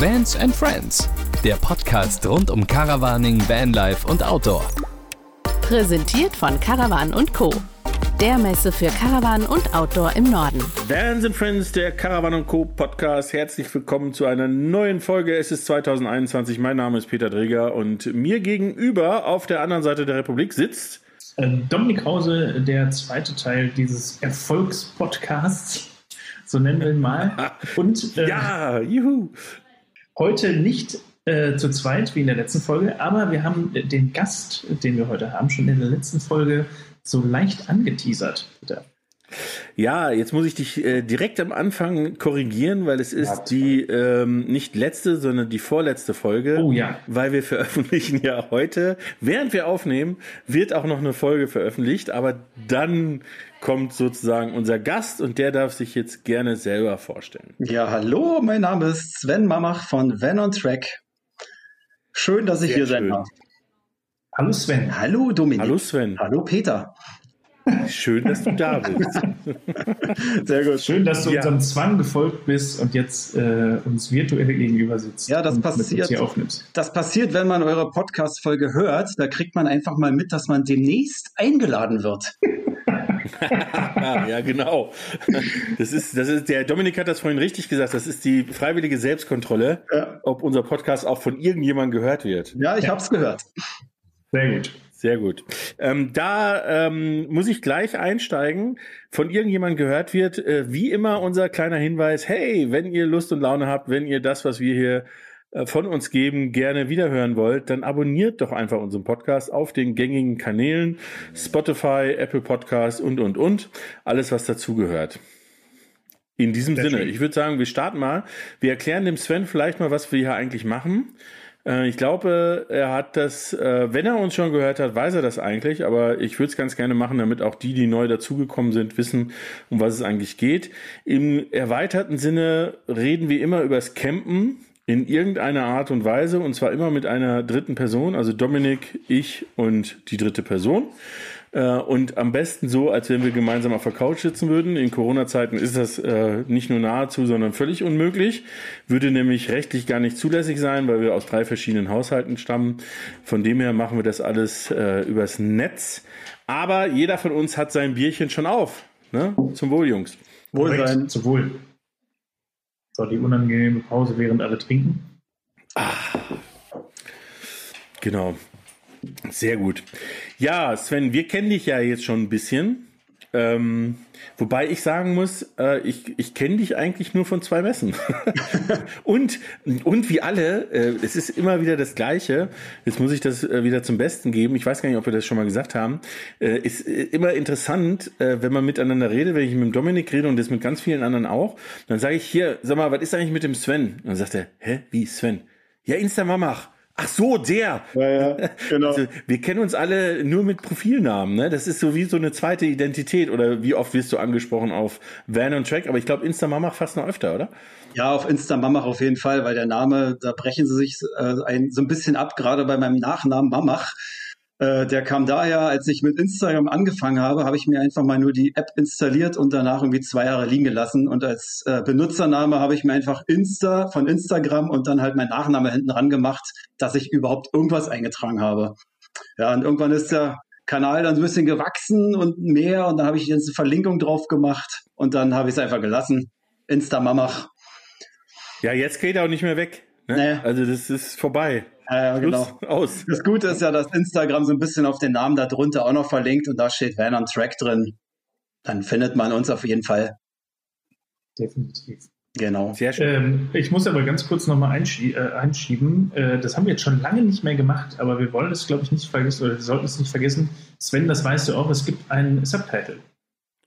Vans and Friends, der Podcast rund um Caravaning, Vanlife und Outdoor. Präsentiert von Caravan und Co. Der Messe für Caravan und Outdoor im Norden. Vans and Friends, der Caravan Co. Podcast. Herzlich willkommen zu einer neuen Folge. Es ist 2021. Mein Name ist Peter Dreger und mir gegenüber auf der anderen Seite der Republik sitzt äh, Dominik Hause, der zweite Teil dieses Erfolgspodcasts, so nennen wir ihn mal. Und äh, ja, juhu. Heute nicht äh, zu zweit wie in der letzten Folge, aber wir haben den Gast, den wir heute haben, schon in der letzten Folge so leicht angeteasert. Bitte. Ja, jetzt muss ich dich äh, direkt am Anfang korrigieren, weil es ist die ähm, nicht letzte, sondern die vorletzte Folge. Oh ja. Weil wir veröffentlichen ja heute, während wir aufnehmen, wird auch noch eine Folge veröffentlicht, aber dann kommt sozusagen unser Gast und der darf sich jetzt gerne selber vorstellen. Ja, hallo, mein Name ist Sven Mamach von Van on Track. Schön, dass ich Sehr hier sein darf. Hallo Sven. Hallo Dominik. Hallo Sven. Hallo Peter. Schön, dass du da bist. Sehr gut. Schön, dass du ja. unserem Zwang gefolgt bist und jetzt äh, uns virtuell gegenüber sitzt. Ja, das passiert. Das passiert, wenn man eure Podcast-Folge hört. Da kriegt man einfach mal mit, dass man demnächst eingeladen wird. ja, genau. Das ist, das ist, der Dominik hat das vorhin richtig gesagt. Das ist die freiwillige Selbstkontrolle, ja. ob unser Podcast auch von irgendjemandem gehört wird. Ja, ich ja. habe es gehört. Sehr gut. Sehr gut. Ähm, da ähm, muss ich gleich einsteigen. Von irgendjemandem gehört wird, äh, wie immer unser kleiner Hinweis, hey, wenn ihr Lust und Laune habt, wenn ihr das, was wir hier äh, von uns geben, gerne wiederhören wollt, dann abonniert doch einfach unseren Podcast auf den gängigen Kanälen, Spotify, Apple Podcast und, und, und. Alles, was dazugehört. In diesem Sehr Sinne, schön. ich würde sagen, wir starten mal. Wir erklären dem Sven vielleicht mal, was wir hier eigentlich machen. Äh, ich glaube, er hat das, äh, wenn er uns schon gehört hat, weiß er das eigentlich, aber ich würde es ganz gerne machen, damit auch die, die neu dazugekommen sind, wissen, um was es eigentlich geht. Im erweiterten Sinne reden wir immer über das Campen in irgendeiner Art und Weise und zwar immer mit einer dritten Person, also Dominik, ich und die dritte Person. Äh, und am besten so, als wenn wir gemeinsam auf der Couch sitzen würden. In Corona-Zeiten ist das äh, nicht nur nahezu, sondern völlig unmöglich. Würde nämlich rechtlich gar nicht zulässig sein, weil wir aus drei verschiedenen Haushalten stammen. Von dem her machen wir das alles äh, übers Netz. Aber jeder von uns hat sein Bierchen schon auf. Ne? Zum Wohl, Jungs. Wohl sein. Zum Wohl. So, die unangenehme Pause, während alle trinken. Ah. Genau. Sehr gut. Ja, Sven, wir kennen dich ja jetzt schon ein bisschen. Ähm, wobei ich sagen muss, äh, ich, ich kenne dich eigentlich nur von zwei Messen. und, und wie alle, äh, es ist immer wieder das Gleiche. Jetzt muss ich das äh, wieder zum Besten geben. Ich weiß gar nicht, ob wir das schon mal gesagt haben. Äh, ist äh, immer interessant, äh, wenn man miteinander redet, wenn ich mit dem Dominik rede und das mit ganz vielen anderen auch. Dann sage ich hier, sag mal, was ist eigentlich mit dem Sven? Und dann sagt er, hä, wie Sven? Ja, Instamamach. Ach so, der. Ja, ja, genau. Also, wir kennen uns alle nur mit Profilnamen, ne? Das ist so wie so eine zweite Identität. Oder wie oft wirst du angesprochen auf Van und Track? Aber ich glaube, Instamamach fast noch öfter, oder? Ja, auf Instamamach auf jeden Fall, weil der Name, da brechen sie sich äh, ein, so ein bisschen ab, gerade bei meinem Nachnamen Mamach. Äh, der kam daher, als ich mit Instagram angefangen habe, habe ich mir einfach mal nur die App installiert und danach irgendwie zwei Jahre liegen gelassen. Und als äh, Benutzername habe ich mir einfach Insta von Instagram und dann halt mein Nachname hinten ran gemacht, dass ich überhaupt irgendwas eingetragen habe. Ja, und irgendwann ist der Kanal dann so ein bisschen gewachsen und mehr und dann habe ich jetzt eine Verlinkung drauf gemacht und dann habe ich es einfach gelassen. Insta-Mamach. Ja, jetzt geht er auch nicht mehr weg. Ne? Nee. Also das ist vorbei. Ja, genau. Aus. Das Gute ist ja, dass Instagram so ein bisschen auf den Namen darunter auch noch verlinkt und da steht Van on Track drin. Dann findet man uns auf jeden Fall. Definitiv. Genau. Sehr schön. Ähm, ich muss aber ganz kurz nochmal einschie äh, einschieben. Äh, das haben wir jetzt schon lange nicht mehr gemacht, aber wir wollen es, glaube ich, nicht vergessen oder wir sollten es nicht vergessen. Sven, das weißt du auch, es gibt einen Subtitle.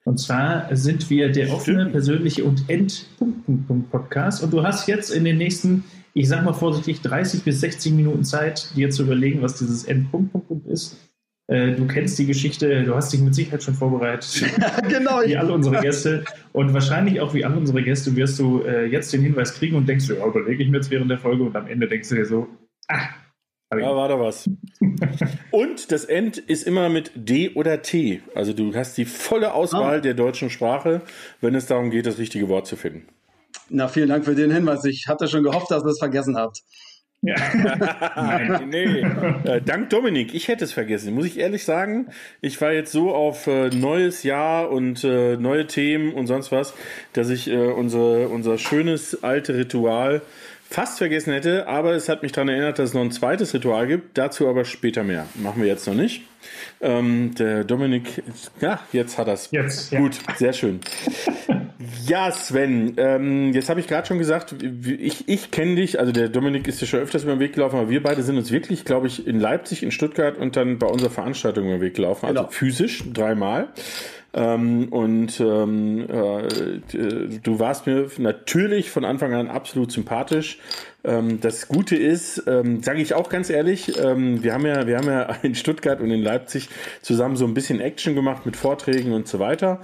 Und zwar sind wir der offene, persönliche und End-Podcast. Und du hast jetzt in den nächsten ich sage mal vorsichtig, 30 bis 60 Minuten Zeit, dir zu überlegen, was dieses Endpunkt ist. Äh, du kennst die Geschichte, du hast dich mit Sicherheit schon vorbereitet. genau. Wie alle unsere Gäste. Und wahrscheinlich auch wie alle unsere Gäste wirst du äh, jetzt den Hinweis kriegen und denkst, ja, überlege ich mir jetzt während der Folge und am Ende denkst du dir so, ah, ja, war da was. Und das End ist immer mit D oder T. Also du hast die volle Auswahl ah. der deutschen Sprache, wenn es darum geht, das richtige Wort zu finden. Na, vielen Dank für den Hinweis. Ich hatte schon gehofft, dass ihr es vergessen habt. Ja. nee. Äh, dank Dominik, ich hätte es vergessen, muss ich ehrlich sagen. Ich war jetzt so auf äh, neues Jahr und äh, neue Themen und sonst was, dass ich äh, unsere, unser schönes alte Ritual fast vergessen hätte, aber es hat mich daran erinnert, dass es noch ein zweites Ritual gibt. Dazu aber später mehr. Machen wir jetzt noch nicht. Ähm, der Dominik, ja, jetzt hat er es. Jetzt, ja. Gut, sehr schön. Ja, Sven, ähm, jetzt habe ich gerade schon gesagt, ich, ich kenne dich, also der Dominik ist ja schon öfters über den Weg gelaufen, aber wir beide sind uns wirklich, glaube ich, in Leipzig, in Stuttgart und dann bei unserer Veranstaltung über den Weg gelaufen, also genau. physisch dreimal. Ähm, und ähm, äh, du warst mir natürlich von Anfang an absolut sympathisch. Ähm, das Gute ist, ähm, sage ich auch ganz ehrlich, ähm, wir haben ja, wir haben ja in Stuttgart und in Leipzig zusammen so ein bisschen Action gemacht mit Vorträgen und so weiter.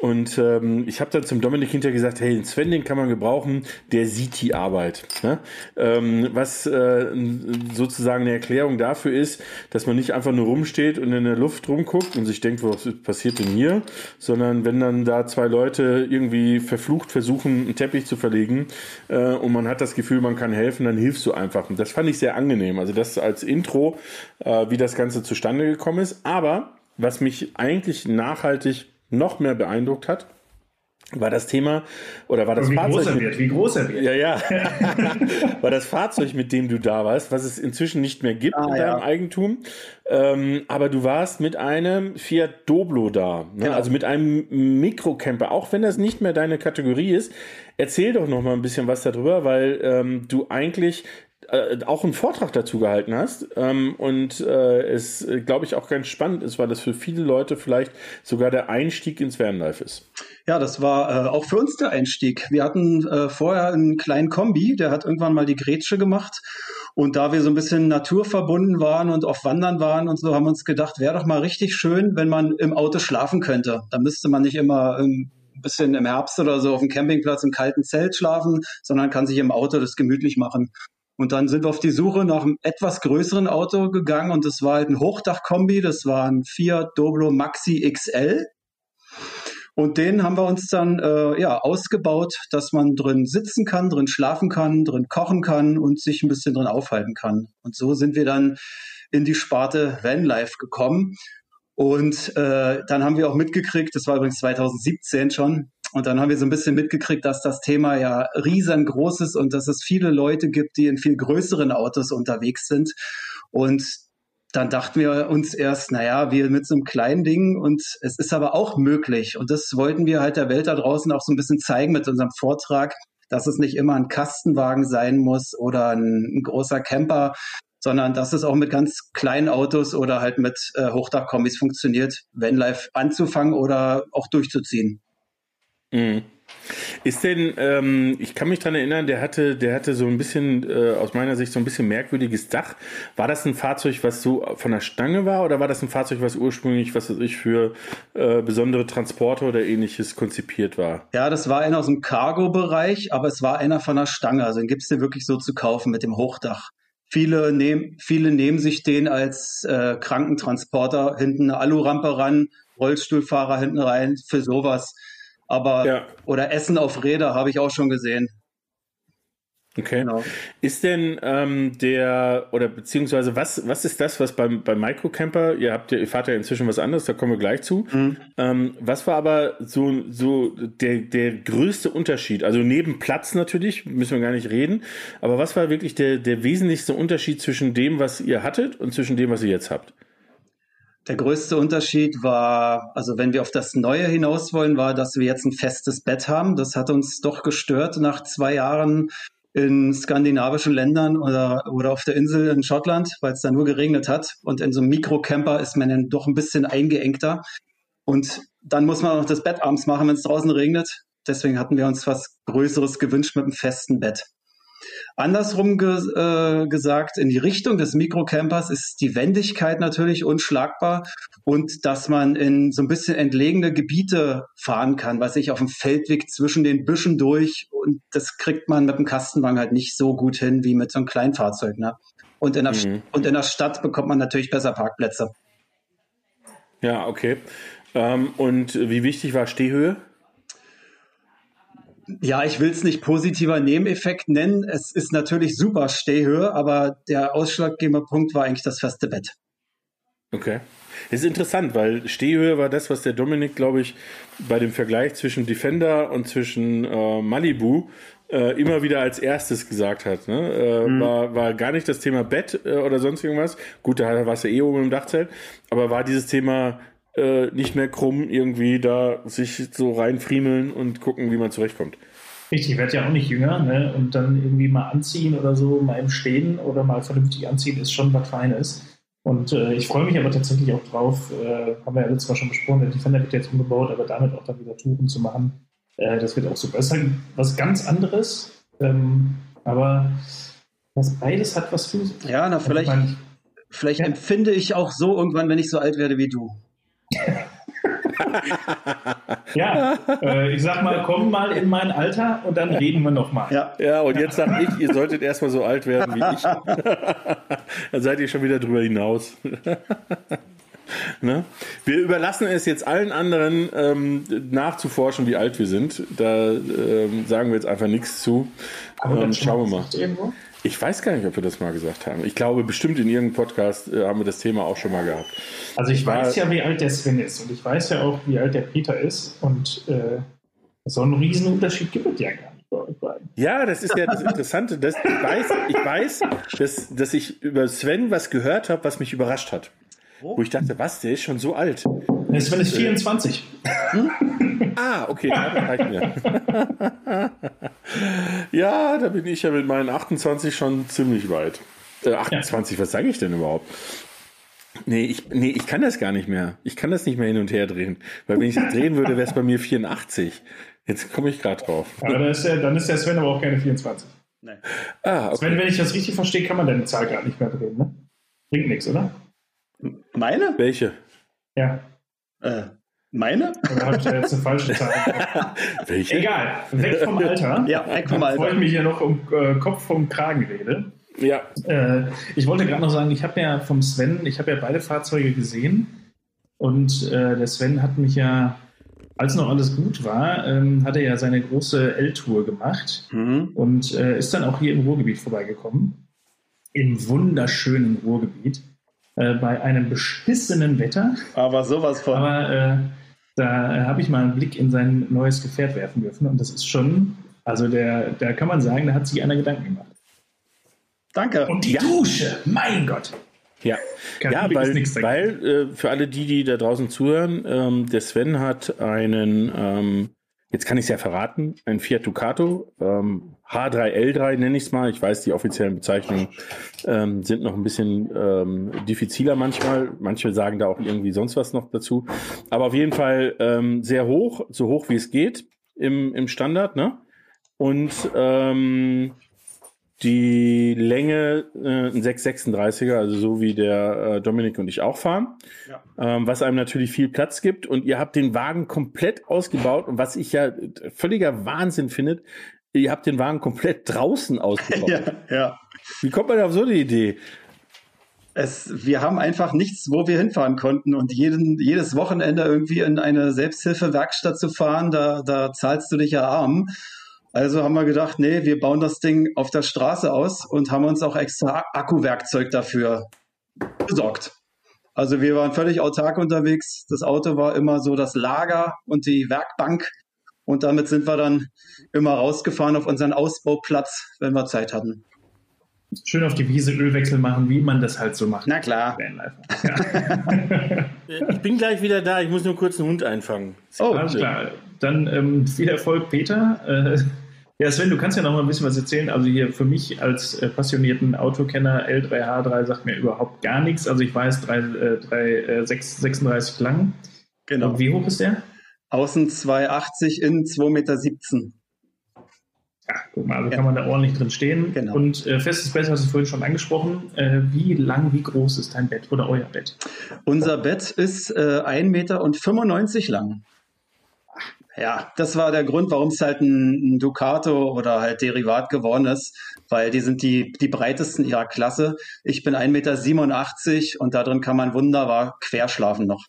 Und ähm, ich habe dann zum Dominik hinterher gesagt, hey, Sven, den kann man gebrauchen, der sieht die Arbeit. Ne? Ähm, was äh, sozusagen eine Erklärung dafür ist, dass man nicht einfach nur rumsteht und in der Luft rumguckt und sich denkt, was passiert denn hier, sondern wenn dann da zwei Leute irgendwie verflucht versuchen, einen Teppich zu verlegen äh, und man hat das Gefühl, man kann helfen, dann hilfst du einfach. Und das fand ich sehr angenehm. Also das als Intro, äh, wie das Ganze zustande gekommen ist. Aber was mich eigentlich nachhaltig noch mehr beeindruckt hat, war das Thema oder war das wie Fahrzeug? Groß er wird, wie groß er wird. Ja, ja. war das Fahrzeug, mit dem du da warst, was es inzwischen nicht mehr gibt ah, in deinem ja. Eigentum. Ähm, aber du warst mit einem Fiat Doblo da, ne? genau. also mit einem Mikrocamper, auch wenn das nicht mehr deine Kategorie ist. Erzähl doch noch mal ein bisschen was darüber, weil ähm, du eigentlich äh, auch einen Vortrag dazu gehalten hast ähm, und äh, es, äh, glaube ich, auch ganz spannend ist, weil das für viele Leute vielleicht sogar der Einstieg ins Vanlife ist. Ja, das war äh, auch für uns der Einstieg. Wir hatten äh, vorher einen kleinen Kombi, der hat irgendwann mal die Grätsche gemacht und da wir so ein bisschen naturverbunden waren und auf Wandern waren und so, haben wir uns gedacht, wäre doch mal richtig schön, wenn man im Auto schlafen könnte. Da müsste man nicht immer ein bisschen im Herbst oder so auf dem Campingplatz im kalten Zelt schlafen, sondern kann sich im Auto das gemütlich machen. Und dann sind wir auf die Suche nach einem etwas größeren Auto gegangen und das war halt ein Hochdachkombi, das war ein Fiat Doblo Maxi XL. Und den haben wir uns dann äh, ja, ausgebaut, dass man drin sitzen kann, drin schlafen kann, drin kochen kann und sich ein bisschen drin aufhalten kann. Und so sind wir dann in die Sparte Vanlife gekommen. Und äh, dann haben wir auch mitgekriegt, das war übrigens 2017 schon, und dann haben wir so ein bisschen mitgekriegt, dass das Thema ja riesengroß ist und dass es viele Leute gibt, die in viel größeren Autos unterwegs sind. Und dann dachten wir uns erst, naja, wir mit so einem kleinen Ding und es ist aber auch möglich. Und das wollten wir halt der Welt da draußen auch so ein bisschen zeigen mit unserem Vortrag, dass es nicht immer ein Kastenwagen sein muss oder ein, ein großer Camper, sondern dass es auch mit ganz kleinen Autos oder halt mit äh, Hochdachkombis funktioniert, Vanlife anzufangen oder auch durchzuziehen. Mhm. Ist denn, ähm, ich kann mich dran erinnern, der hatte, der hatte so ein bisschen, äh, aus meiner Sicht so ein bisschen merkwürdiges Dach. War das ein Fahrzeug, was so von der Stange war, oder war das ein Fahrzeug, was ursprünglich, was weiß ich, für äh, besondere Transporte oder ähnliches konzipiert war? Ja, das war einer aus dem Cargo-Bereich, aber es war einer von der Stange. Also den gibt es dir wirklich so zu kaufen mit dem Hochdach. Viele, nehm, viele nehmen sich den als äh, Krankentransporter hinten eine Alurampe ran, Rollstuhlfahrer hinten rein, für sowas aber ja. oder Essen auf Räder habe ich auch schon gesehen. Okay. Genau. Ist denn ähm, der, oder beziehungsweise was, was ist das, was beim, beim Microcamper, ihr habt ja, ihr fahrt ja inzwischen was anderes, da kommen wir gleich zu. Mhm. Ähm, was war aber so, so der, der größte Unterschied? Also neben Platz natürlich, müssen wir gar nicht reden, aber was war wirklich der, der wesentlichste Unterschied zwischen dem, was ihr hattet und zwischen dem, was ihr jetzt habt? Der größte Unterschied war, also wenn wir auf das Neue hinaus wollen, war, dass wir jetzt ein festes Bett haben. Das hat uns doch gestört nach zwei Jahren in skandinavischen Ländern oder, oder auf der Insel in Schottland, weil es da nur geregnet hat. Und in so einem Mikrocamper ist man dann doch ein bisschen eingeengter. Und dann muss man auch das Bett abends machen, wenn es draußen regnet. Deswegen hatten wir uns was Größeres gewünscht mit einem festen Bett. Andersrum ge äh, gesagt, in die Richtung des Mikrocampers ist die Wendigkeit natürlich unschlagbar und dass man in so ein bisschen entlegene Gebiete fahren kann, was ich auf dem Feldweg zwischen den Büschen durch und das kriegt man mit dem Kastenwagen halt nicht so gut hin wie mit so einem Kleinfahrzeug. Ne? Und, in der mhm. und in der Stadt bekommt man natürlich besser Parkplätze. Ja, okay. Ähm, und wie wichtig war Stehhöhe? Ja, ich will es nicht positiver Nebeneffekt nennen. Es ist natürlich super Stehhöhe, aber der ausschlaggebende Punkt war eigentlich das feste Bett. Okay. Das ist interessant, weil Stehhöhe war das, was der Dominik, glaube ich, bei dem Vergleich zwischen Defender und zwischen äh, Malibu äh, immer wieder als erstes gesagt hat. Ne? Äh, mhm. war, war gar nicht das Thema Bett äh, oder sonst irgendwas. Gut, da war es ja eh oben im Dachzelt. Aber war dieses Thema äh, nicht mehr krumm, irgendwie da sich so reinfriemeln und gucken, wie man zurechtkommt. Richtig, ich werde ja auch nicht jünger, ne? Und dann irgendwie mal anziehen oder so, mal im Stehen oder mal vernünftig anziehen, ist schon was Feines. Und äh, ich freue mich aber tatsächlich auch drauf, äh, haben wir ja letztes Mal schon besprochen, der Defender wird jetzt umgebaut, aber damit auch dann wieder Touren zu machen. Äh, das wird auch super. Das ist halt was ganz anderes, ähm, aber was beides hat, was du. Ja, na, vielleicht, ich vielleicht ja. empfinde ich auch so irgendwann, wenn ich so alt werde wie du. Ja, äh, ich sag mal, komm mal in mein Alter und dann reden wir nochmal. Ja. ja, und jetzt sag ich, ihr solltet erstmal so alt werden wie ich. dann seid ihr schon wieder drüber hinaus. Ne? Wir überlassen es jetzt allen anderen ähm, nachzuforschen, wie alt wir sind. Da ähm, sagen wir jetzt einfach nichts zu. Aber ähm, schauen wir mal. Irgendwo? Ich weiß gar nicht, ob wir das mal gesagt haben. Ich glaube, bestimmt in irgendeinem Podcast äh, haben wir das Thema auch schon mal gehabt. Also ich weiß ja, wie alt der Sven ist und ich weiß ja auch, wie alt der Peter ist und äh, so einen Riesenunterschied gibt es ja gar nicht bei euch beiden. Ja, das ist ja das Interessante. Dass ich weiß, ich weiß dass, dass ich über Sven was gehört habe, was mich überrascht hat. Wo ich dachte, was, der ist schon so alt. Der Sven ist 24. Hm? ah, okay, reicht mir. ja, da bin ich ja mit meinen 28 schon ziemlich weit. Äh, 28, ja. was sage ich denn überhaupt? Nee ich, nee, ich kann das gar nicht mehr. Ich kann das nicht mehr hin und her drehen. Weil wenn ich das drehen würde, wäre es bei mir 84. Jetzt komme ich gerade drauf. Aber dann ist, der, dann ist der Sven aber auch keine 24. Nee. Ah, okay. Sven, wenn ich das richtig verstehe, kann man deine Zahl gerade nicht mehr drehen, ne? Bringt nichts, oder? Meine? Welche? Ja. Äh, meine? Oder habe ich da jetzt eine falsche Zahl? Welche? Egal, weg vom Alter. Ja, weg vom Alter. Bevor ich mich hier noch um äh, Kopf vom Kragen rede. Ja. Äh, ich wollte gerade noch sagen, ich habe ja vom Sven, ich habe ja beide Fahrzeuge gesehen und äh, der Sven hat mich ja, als noch alles gut war, ähm, hat er ja seine große L-Tour gemacht mhm. und äh, ist dann auch hier im Ruhrgebiet vorbeigekommen. Im wunderschönen Ruhrgebiet äh, bei einem beschissenen Wetter. Aber sowas von. Aber äh, da habe ich mal einen Blick in sein neues Gefährt werfen dürfen und das ist schon, also der, da kann man sagen, da hat sich einer Gedanken gemacht. Danke. Und die ja. Dusche, mein Gott. Ja, ja weil, weil äh, für alle die, die da draußen zuhören, ähm, der Sven hat einen ähm, Jetzt kann ich es ja verraten, ein Fiat Ducato, ähm, H3L3 nenne ich es mal. Ich weiß, die offiziellen Bezeichnungen ähm, sind noch ein bisschen ähm, diffiziler manchmal. Manche sagen da auch irgendwie sonst was noch dazu. Aber auf jeden Fall ähm, sehr hoch, so hoch wie es geht im, im Standard. Ne? Und ähm, die Länge äh, ein 636er, also so wie der äh, Dominik und ich auch fahren, ja. ähm, was einem natürlich viel Platz gibt und ihr habt den Wagen komplett ausgebaut und was ich ja völliger Wahnsinn finde, ihr habt den Wagen komplett draußen ausgebaut. ja, ja. Wie kommt man auf so eine Idee? Es, wir haben einfach nichts, wo wir hinfahren konnten und jeden, jedes Wochenende irgendwie in eine Selbsthilfewerkstatt zu fahren, da, da zahlst du dich ja arm. Also haben wir gedacht, nee, wir bauen das Ding auf der Straße aus und haben uns auch extra Akkuwerkzeug dafür besorgt. Also wir waren völlig autark unterwegs. Das Auto war immer so das Lager und die Werkbank. Und damit sind wir dann immer rausgefahren auf unseren Ausbauplatz, wenn wir Zeit hatten. Schön auf die Wiese Ölwechsel machen, wie man das halt so macht. Na klar. Ja. ich bin gleich wieder da. Ich muss nur kurz einen Hund einfangen. Oh, alles klar. Dann ähm, viel Erfolg, Peter. Äh, ja, Sven, du kannst ja noch mal ein bisschen was erzählen. Also hier für mich als äh, passionierten Autokenner, L3H3 sagt mir überhaupt gar nichts. Also ich weiß 3, äh, 3, äh, 6, 36 lang. Genau. Und wie hoch ist der? Außen 2,80, innen 2,17 Meter. Ja, guck mal, also ja. kann man da ordentlich drin stehen. Genau. Und äh, festes Bett hast du vorhin schon angesprochen. Äh, wie lang, wie groß ist dein Bett oder euer Bett? Unser Bett ist äh, 1,95 Meter lang. Ja, das war der Grund, warum es halt ein, Ducato oder halt Derivat geworden ist, weil die sind die, die breitesten ihrer Klasse. Ich bin 1,87 Meter und da drin kann man wunderbar querschlafen noch.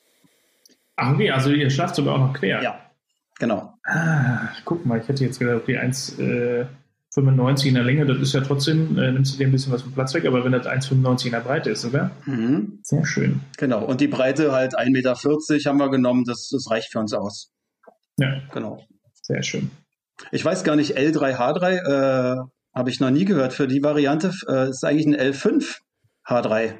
Ach okay, also ihr schlaft sogar auch noch quer. Ja. Genau. Ah, guck mal, ich hätte jetzt gedacht, okay, 1,95 in der Länge, das ist ja trotzdem, äh, nimmst du dir ein bisschen was vom Platz weg, aber wenn das 1,95 in der Breite ist, sogar, Mhm. sehr schön. Genau. Und die Breite halt 1,40 Meter haben wir genommen, das, das reicht für uns aus. Ja, Genau. sehr schön. Ich weiß gar nicht, L3H3 äh, habe ich noch nie gehört. Für die Variante äh, ist eigentlich ein L5 H3.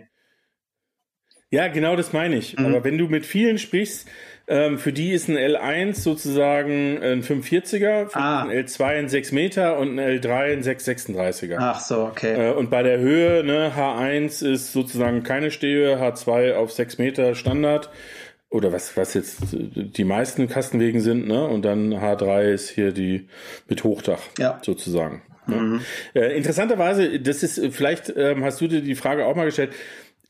Ja, genau das meine ich. Mhm. Aber wenn du mit vielen sprichst, ähm, für die ist ein L1 sozusagen ein 45er, für Ah. ein L2 ein 6 Meter und ein L3 ein 636er. Ach so, okay. Äh, und bei der Höhe, ne, H1 ist sozusagen keine Stehhöhe, H2 auf 6 Meter Standard. Oder was, was jetzt die meisten Kastenwegen sind, ne? Und dann H3 ist hier die mit Hochdach Ja. sozusagen. Ne? Mhm. Äh, interessanterweise, das ist, äh, vielleicht ähm, hast du dir die Frage auch mal gestellt.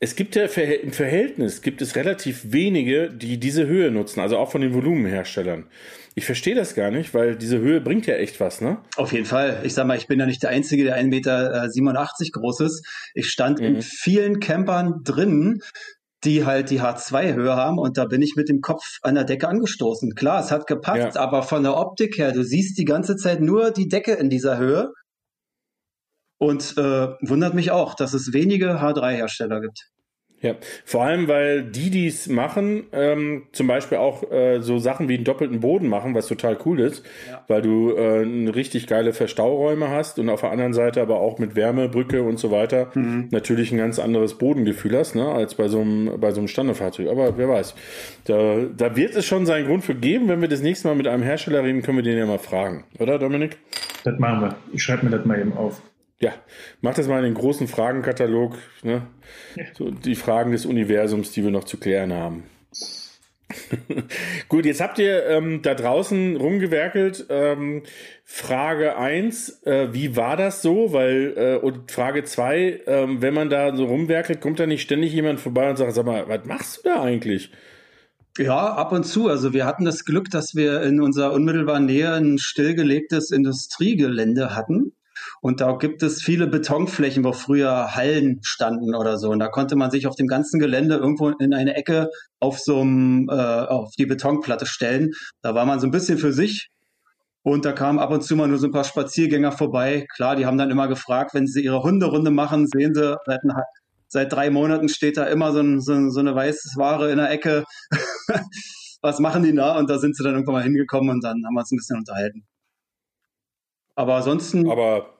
Es gibt ja im Verhältnis gibt es relativ wenige, die diese Höhe nutzen, also auch von den Volumenherstellern. Ich verstehe das gar nicht, weil diese Höhe bringt ja echt was, ne? Auf jeden Fall. Ich sag mal, ich bin ja nicht der Einzige, der 1,87 Meter groß ist. Ich stand in Mhm. vielen Campern drin, die halt die H2-Höhe haben und da bin ich mit dem Kopf an der Decke angestoßen. Klar, es hat gepasst, Ja. aber von der Optik her, du siehst die ganze Zeit nur die Decke in dieser Höhe. Und äh, wundert mich auch, dass es wenige H3-Hersteller gibt. Ja, vor allem, weil die, die es machen, ähm, zum Beispiel auch äh, so Sachen wie einen doppelten Boden machen, was total cool ist, Ja. weil du äh, eine richtig geile Verstauräume hast und auf der anderen Seite aber auch mit Wärmebrücke und so weiter Mhm. natürlich ein ganz anderes Bodengefühl hast, ne, als bei so einem, bei so einem Standardfahrzeug. Aber wer weiß, da, da wird es schon seinen Grund für geben. Wenn wir das nächste Mal mit einem Hersteller reden, können wir den ja mal fragen, oder Dominik? Das machen wir. Ich schreibe mir das mal eben auf. Ja, mach das mal in den großen Fragenkatalog, ne? So die Fragen des Universums, die wir noch zu klären haben. Gut, jetzt habt ihr ähm, da draußen rumgewerkelt. Ähm, Frage 1, äh, wie war das so? Weil, äh, und Frage 2, ähm, wenn man da so rumwerkelt, kommt da nicht ständig jemand vorbei und sagt, sag mal, was machst du da eigentlich? Ja, ab und zu. Also wir hatten das Glück, dass wir in unserer unmittelbaren Nähe ein stillgelegtes Industriegelände hatten. Und da gibt es viele Betonflächen, wo früher Hallen standen oder so. Und da konnte man sich auf dem ganzen Gelände irgendwo in eine Ecke auf so einem, äh, auf die Betonplatte stellen. Da war man so ein bisschen für sich. Und da kamen ab und zu mal nur so ein paar Spaziergänger vorbei. Klar, die haben dann immer gefragt, wenn sie ihre Hunderunde machen, sehen sie, seit, seit drei Monaten steht da immer so, ein, so, so eine weiße Ware in der Ecke. Was machen die da? Und da sind sie dann irgendwann mal hingekommen und dann haben wir uns ein bisschen unterhalten. Aber ansonsten, Aber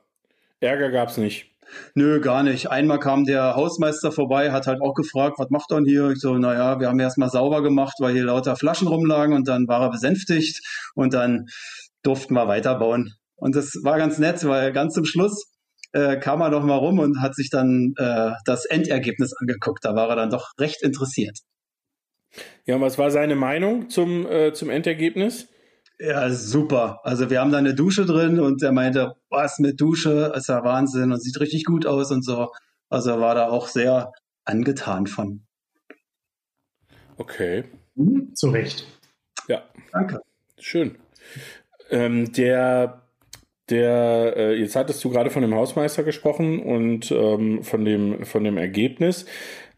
Ärger gab's nicht. nö, gar nicht. Einmal kam der Hausmeister vorbei, hat halt auch gefragt, was macht er denn hier? Ich so, naja, wir haben erst mal sauber gemacht, weil hier lauter Flaschen rumlagen und dann war er besänftigt und dann durften wir weiterbauen. Und das war ganz nett, weil ganz zum Schluss äh, kam er doch mal rum und hat sich dann äh, das Endergebnis angeguckt. Da war er dann doch recht interessiert. Ja, und was war seine Meinung zum, äh, zum Endergebnis? Ja, super. Also wir haben da eine Dusche drin und er meinte, was mit Dusche, ist ja Wahnsinn und sieht richtig gut aus und so. Also er war da auch sehr angetan von. Okay, Zu Recht. ja. Danke. Schön. Ähm, der, der, äh, jetzt hattest du gerade von dem Hausmeister gesprochen und ähm, von dem, von dem Ergebnis.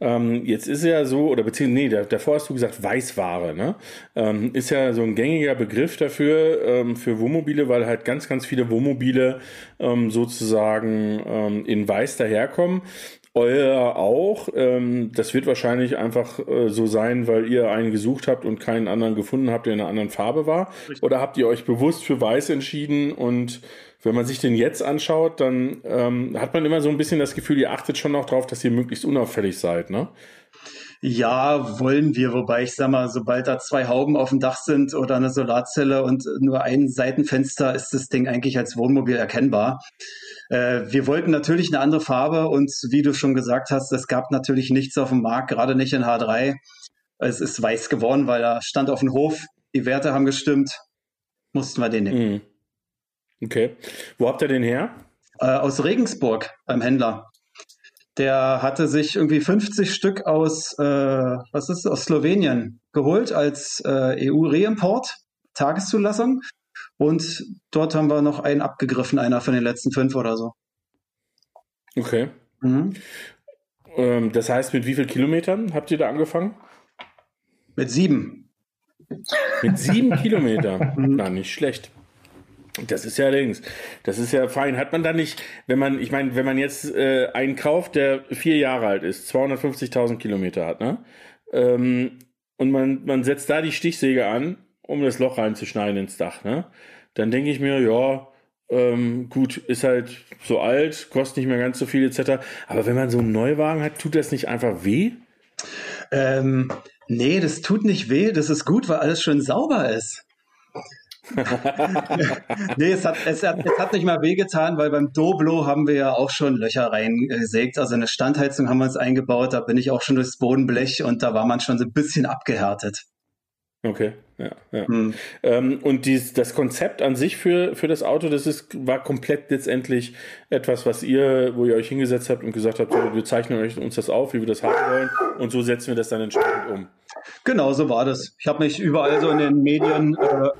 Ähm, jetzt ist ja so, oder beziehungsweise, nee, da- davor hast du gesagt Weißware, ne? Ähm, ist ja so ein gängiger Begriff dafür, ähm, für Wohnmobile, weil halt ganz, ganz viele Wohnmobile ähm, sozusagen ähm, in Weiß daherkommen. Euer auch. Ähm, das wird wahrscheinlich einfach äh, so sein, weil ihr einen gesucht habt und keinen anderen gefunden habt, der in einer anderen Farbe war. Oder habt ihr euch bewusst für weiß entschieden? Und wenn man sich den jetzt anschaut, dann ähm, hat man immer so ein bisschen das Gefühl, ihr achtet schon noch drauf, dass ihr möglichst unauffällig seid, ne? Ja, wollen wir, wobei ich sag mal, sobald da zwei Hauben auf dem Dach sind oder eine Solarzelle und nur ein Seitenfenster, ist das Ding eigentlich als Wohnmobil erkennbar. Äh, wir wollten natürlich eine andere Farbe und wie du schon gesagt hast, es gab natürlich nichts auf dem Markt, gerade nicht in H3. Es ist weiß geworden, weil er stand auf dem Hof, die Werte haben gestimmt, mussten wir den nehmen. Mhm. Okay. Wo habt ihr den her? Äh, aus Regensburg beim Händler. Der hatte sich irgendwie 50 Stück aus, äh, was ist, aus Slowenien geholt als äh, EU-Reimport, Tageszulassung. Und dort haben wir noch einen abgegriffen, einer von den letzten fünf oder so. Okay. Mhm. Ähm, das heißt, mit wie viel Kilometern habt ihr da angefangen? Mit sieben. Mit sieben Kilometer. Na, nicht schlecht. Das ist ja links. Das ist ja fein. Hat man da nicht, wenn man, ich meine, wenn man jetzt äh, einen kauft, der vier Jahre alt ist, 250.000 Kilometer hat, ne? Ähm, und man, man setzt da die Stichsäge an, um das Loch reinzuschneiden ins Dach, ne? Dann denke ich mir, ja, ähm, gut, ist halt so alt, kostet nicht mehr ganz so viel etc. Aber wenn man so einen Neuwagen hat, tut das nicht einfach weh? Ähm, nee, das tut nicht weh. Das ist gut, weil alles schön sauber ist. nee, es hat, es, hat, es hat nicht mal wehgetan, weil beim Doblo haben wir ja auch schon Löcher reingesägt. Also eine Standheizung haben wir uns eingebaut, da bin ich auch schon durchs Bodenblech und da war man schon so ein bisschen abgehärtet. Okay, ja. ja. Hm. Ähm, und dies, das Konzept an sich für, für das Auto, das ist, war komplett letztendlich etwas, was ihr, wo ihr euch hingesetzt habt und gesagt habt, wir zeichnen euch uns das auf, wie wir das haben wollen und so setzen wir das dann entsprechend um. Genau, so war das. Ich habe mich überall so in den Medien äh,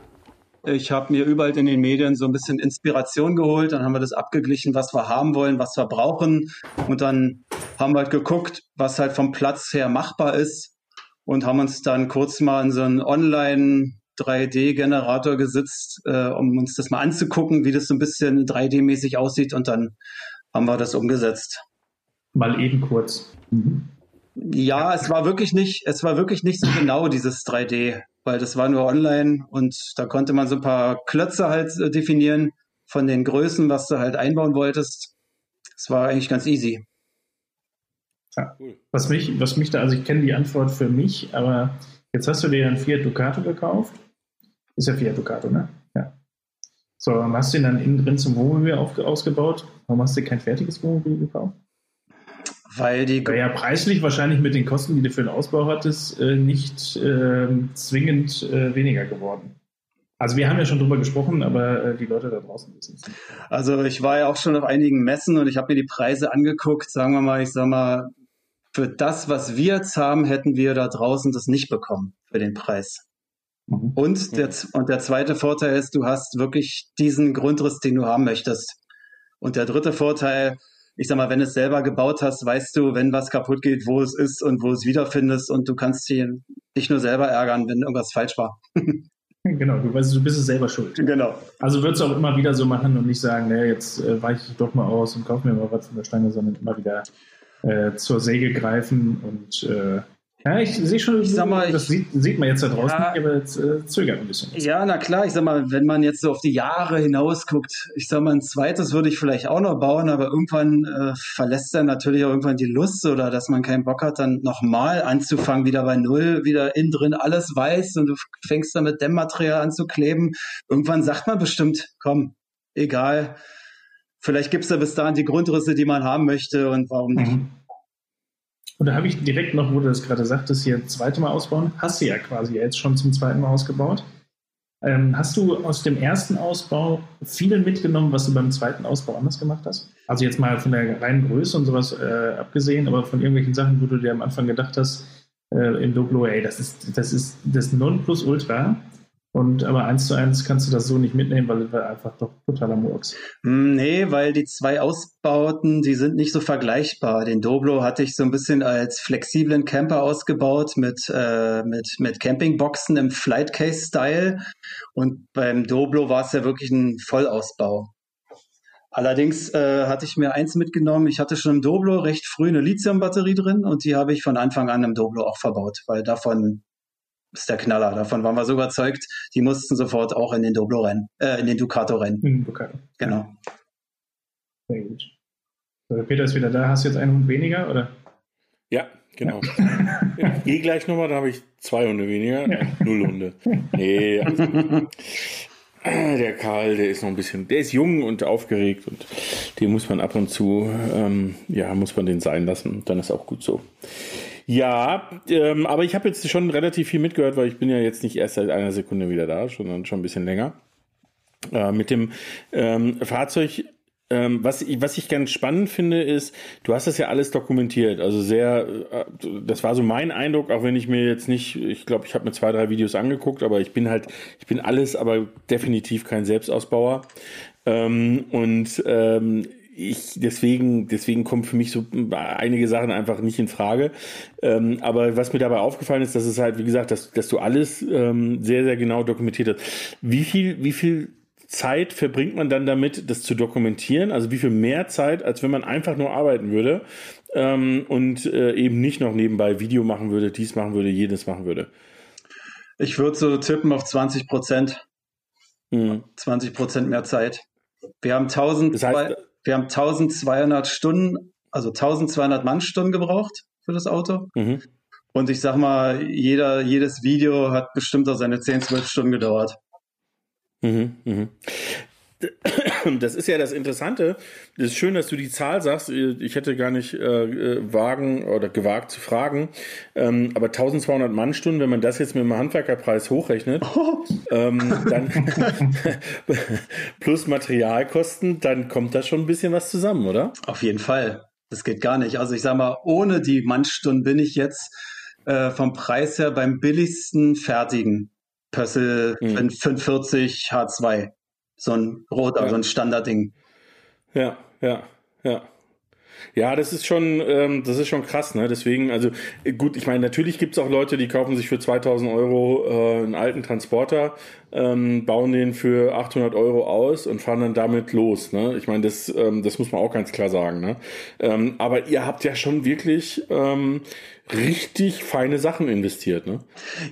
ich habe mir überall in den Medien so ein bisschen Inspiration geholt, dann haben wir das abgeglichen, was wir haben wollen, was wir brauchen und dann haben wir halt geguckt, was halt vom Platz her machbar ist und haben uns dann kurz mal in so einen Online 3D-Generator gesetzt, äh, um uns das mal anzugucken, wie das so ein bisschen 3D-mäßig aussieht und dann haben wir das umgesetzt. Mal eben kurz. Mhm. Ja, es war wirklich nicht, es war wirklich nicht so genau dieses 3D weil das war nur online und da konnte man so ein paar Klötze halt äh, definieren von den Größen, was du halt einbauen wolltest. Es war eigentlich ganz easy. Ja, was mich, was mich da, also ich kenne die Antwort für mich, aber jetzt hast du dir ein Fiat Ducato gekauft. Ist ja Fiat Ducato, ne? Ja. So, hast du ihn dann innen drin zum Wohnmobil ausgebaut? Warum hast du kein fertiges Wohnmobil gekauft? Weil die. Ja, preislich wahrscheinlich mit den Kosten, die du für den Ausbau hattest, äh, nicht äh, zwingend äh, weniger geworden. Also wir haben ja schon drüber gesprochen, aber äh, die Leute da draußen wissen es. Also ich war ja auch schon auf einigen Messen und ich habe mir die Preise angeguckt. Sagen wir mal, ich sag mal, für das, was wir jetzt haben, hätten wir da draußen das nicht bekommen für den Preis. Mhm. Und, der, und der zweite Vorteil ist, du hast wirklich diesen Grundriss, den du haben möchtest. Und der dritte Vorteil, ich sag mal, wenn du es selber gebaut hast, weißt du, wenn was kaputt geht, wo es ist und wo es wiederfindest und du kannst dich nicht nur selber ärgern, wenn irgendwas falsch war. Genau, du weißt, du bist es selber schuld. Genau. Also würdest du auch immer wieder so machen und nicht sagen, naja, jetzt äh, weiche ich doch mal aus und kaufe mir mal was von der Stange, sondern immer wieder äh, zur Säge greifen und äh, ja, ich sehe schon, ich sag mal, das sieht, sieht man jetzt da draußen, ja, aber jetzt äh, zögert ein bisschen. Ja, na klar, ich sag mal, wenn man jetzt so auf die Jahre hinaus guckt, ich sag mal, ein zweites würde ich vielleicht auch noch bauen, aber irgendwann äh, verlässt dann natürlich auch irgendwann die Lust oder dass man keinen Bock hat, dann nochmal anzufangen, wieder bei Null, wieder innen drin alles weiß und du fängst dann mit Dämmmaterial an zu kleben. Irgendwann sagt man bestimmt, komm, egal, vielleicht gibt's da bis dahin die Grundrisse, die man haben möchte und warum nicht. Mhm. Und da habe ich direkt noch, wo du das gerade sagtest, hier zweite Mal ausbauen. Hast du ja quasi jetzt schon zum zweiten Mal ausgebaut. Ähm, hast du aus dem ersten Ausbau viel mitgenommen, was du beim zweiten Ausbau anders gemacht hast? Also jetzt mal von der reinen Größe und sowas äh, abgesehen, aber von irgendwelchen Sachen, wo du dir am Anfang gedacht hast, äh, im Doblo, ey, das ist das ist das Nonplusultra. Und aber eins zu eins kannst du das so nicht mitnehmen, weil es einfach doch totaler Murks. Hm, nee, weil die zwei Ausbauten, die sind nicht so vergleichbar. Den Doblo hatte ich so ein bisschen als flexiblen Camper ausgebaut mit, äh, mit, mit Campingboxen im Flightcase-Style. Und beim Doblo war es ja wirklich ein Vollausbau. Allerdings äh, hatte ich mir eins mitgenommen. Ich hatte schon im Doblo recht früh eine Lithium-Batterie drin und die habe ich von Anfang an im Doblo auch verbaut, weil davon ist der Knaller. Davon waren wir so überzeugt, die mussten sofort auch in den Doblo rennen, äh, in den Ducato rennen. In Ducato. Genau. Sehr gut. So, Peter ist wieder da. Hast du jetzt einen Hund weniger, oder? Ja, genau. ich gehe gleich nochmal, da habe ich zwei Hunde weniger. Ja. Null Hunde. Nee, also, der Karl, der ist noch ein bisschen, der ist jung und aufgeregt und den muss man ab und zu, ähm, ja, muss man den sein lassen. Dann ist auch gut so. Ja, ähm, aber ich habe jetzt schon relativ viel mitgehört, weil ich bin ja jetzt nicht erst seit einer Sekunde wieder da, sondern schon ein bisschen länger. Äh, mit dem ähm, Fahrzeug ähm, was, ich, was ich ganz spannend finde, ist, du hast das ja alles dokumentiert. Also sehr, äh, das war so mein Eindruck, auch wenn ich mir jetzt nicht, ich glaube, ich habe mir zwei, drei Videos angeguckt, aber ich bin halt, ich bin alles, aber definitiv kein Selbstausbauer. Ähm, und ähm, ich deswegen, deswegen kommen für mich so einige Sachen einfach nicht in Frage. Ähm, aber was mir dabei aufgefallen ist, dass es halt, wie gesagt, dass, dass du alles ähm, sehr, sehr genau dokumentiert hast. Wie viel, wie viel Zeit verbringt man dann damit, das zu dokumentieren? Also wie viel mehr Zeit, als wenn man einfach nur arbeiten würde ähm, und äh, eben nicht noch nebenbei Video machen würde, dies machen würde, jenes machen würde? Ich würde so tippen auf 20 Prozent. Hm. 20 Prozent mehr Zeit. Wir haben 1000, das heißt, wir haben 1200 Stunden, also 1200 Mannstunden gebraucht für das Auto. Mhm. Und ich sag mal, jeder, jedes Video hat bestimmt auch seine 10, 12 Stunden gedauert. Mhm, mhm. Das ist ja das Interessante. Es ist schön, dass du die Zahl sagst. Ich hätte gar nicht äh, wagen oder gewagt zu fragen. Ähm, aber 1200 Mannstunden, wenn man das jetzt mit dem Handwerkerpreis hochrechnet, oh. ähm, dann plus Materialkosten, dann kommt da schon ein bisschen was zusammen, oder? Auf jeden Fall. Das geht gar nicht. Also ich sag mal, ohne die Mannstunden bin ich jetzt äh, vom Preis her beim billigsten fertigen. Pössl mhm. 45 H2. So ein roter, ja. so ein Standardding. Ja, ja, ja. Ja, das ist schon, ähm, das ist schon krass, ne? Deswegen, also gut, ich meine, natürlich gibt es auch Leute, die kaufen sich für 2000 Euro äh, einen alten Transporter, ähm, bauen den für 800 Euro aus und fahren dann damit los. Ne? Ich meine, das, ähm, das muss man auch ganz klar sagen. Ne? Ähm, aber ihr habt ja schon wirklich ähm, richtig feine Sachen investiert. Ne?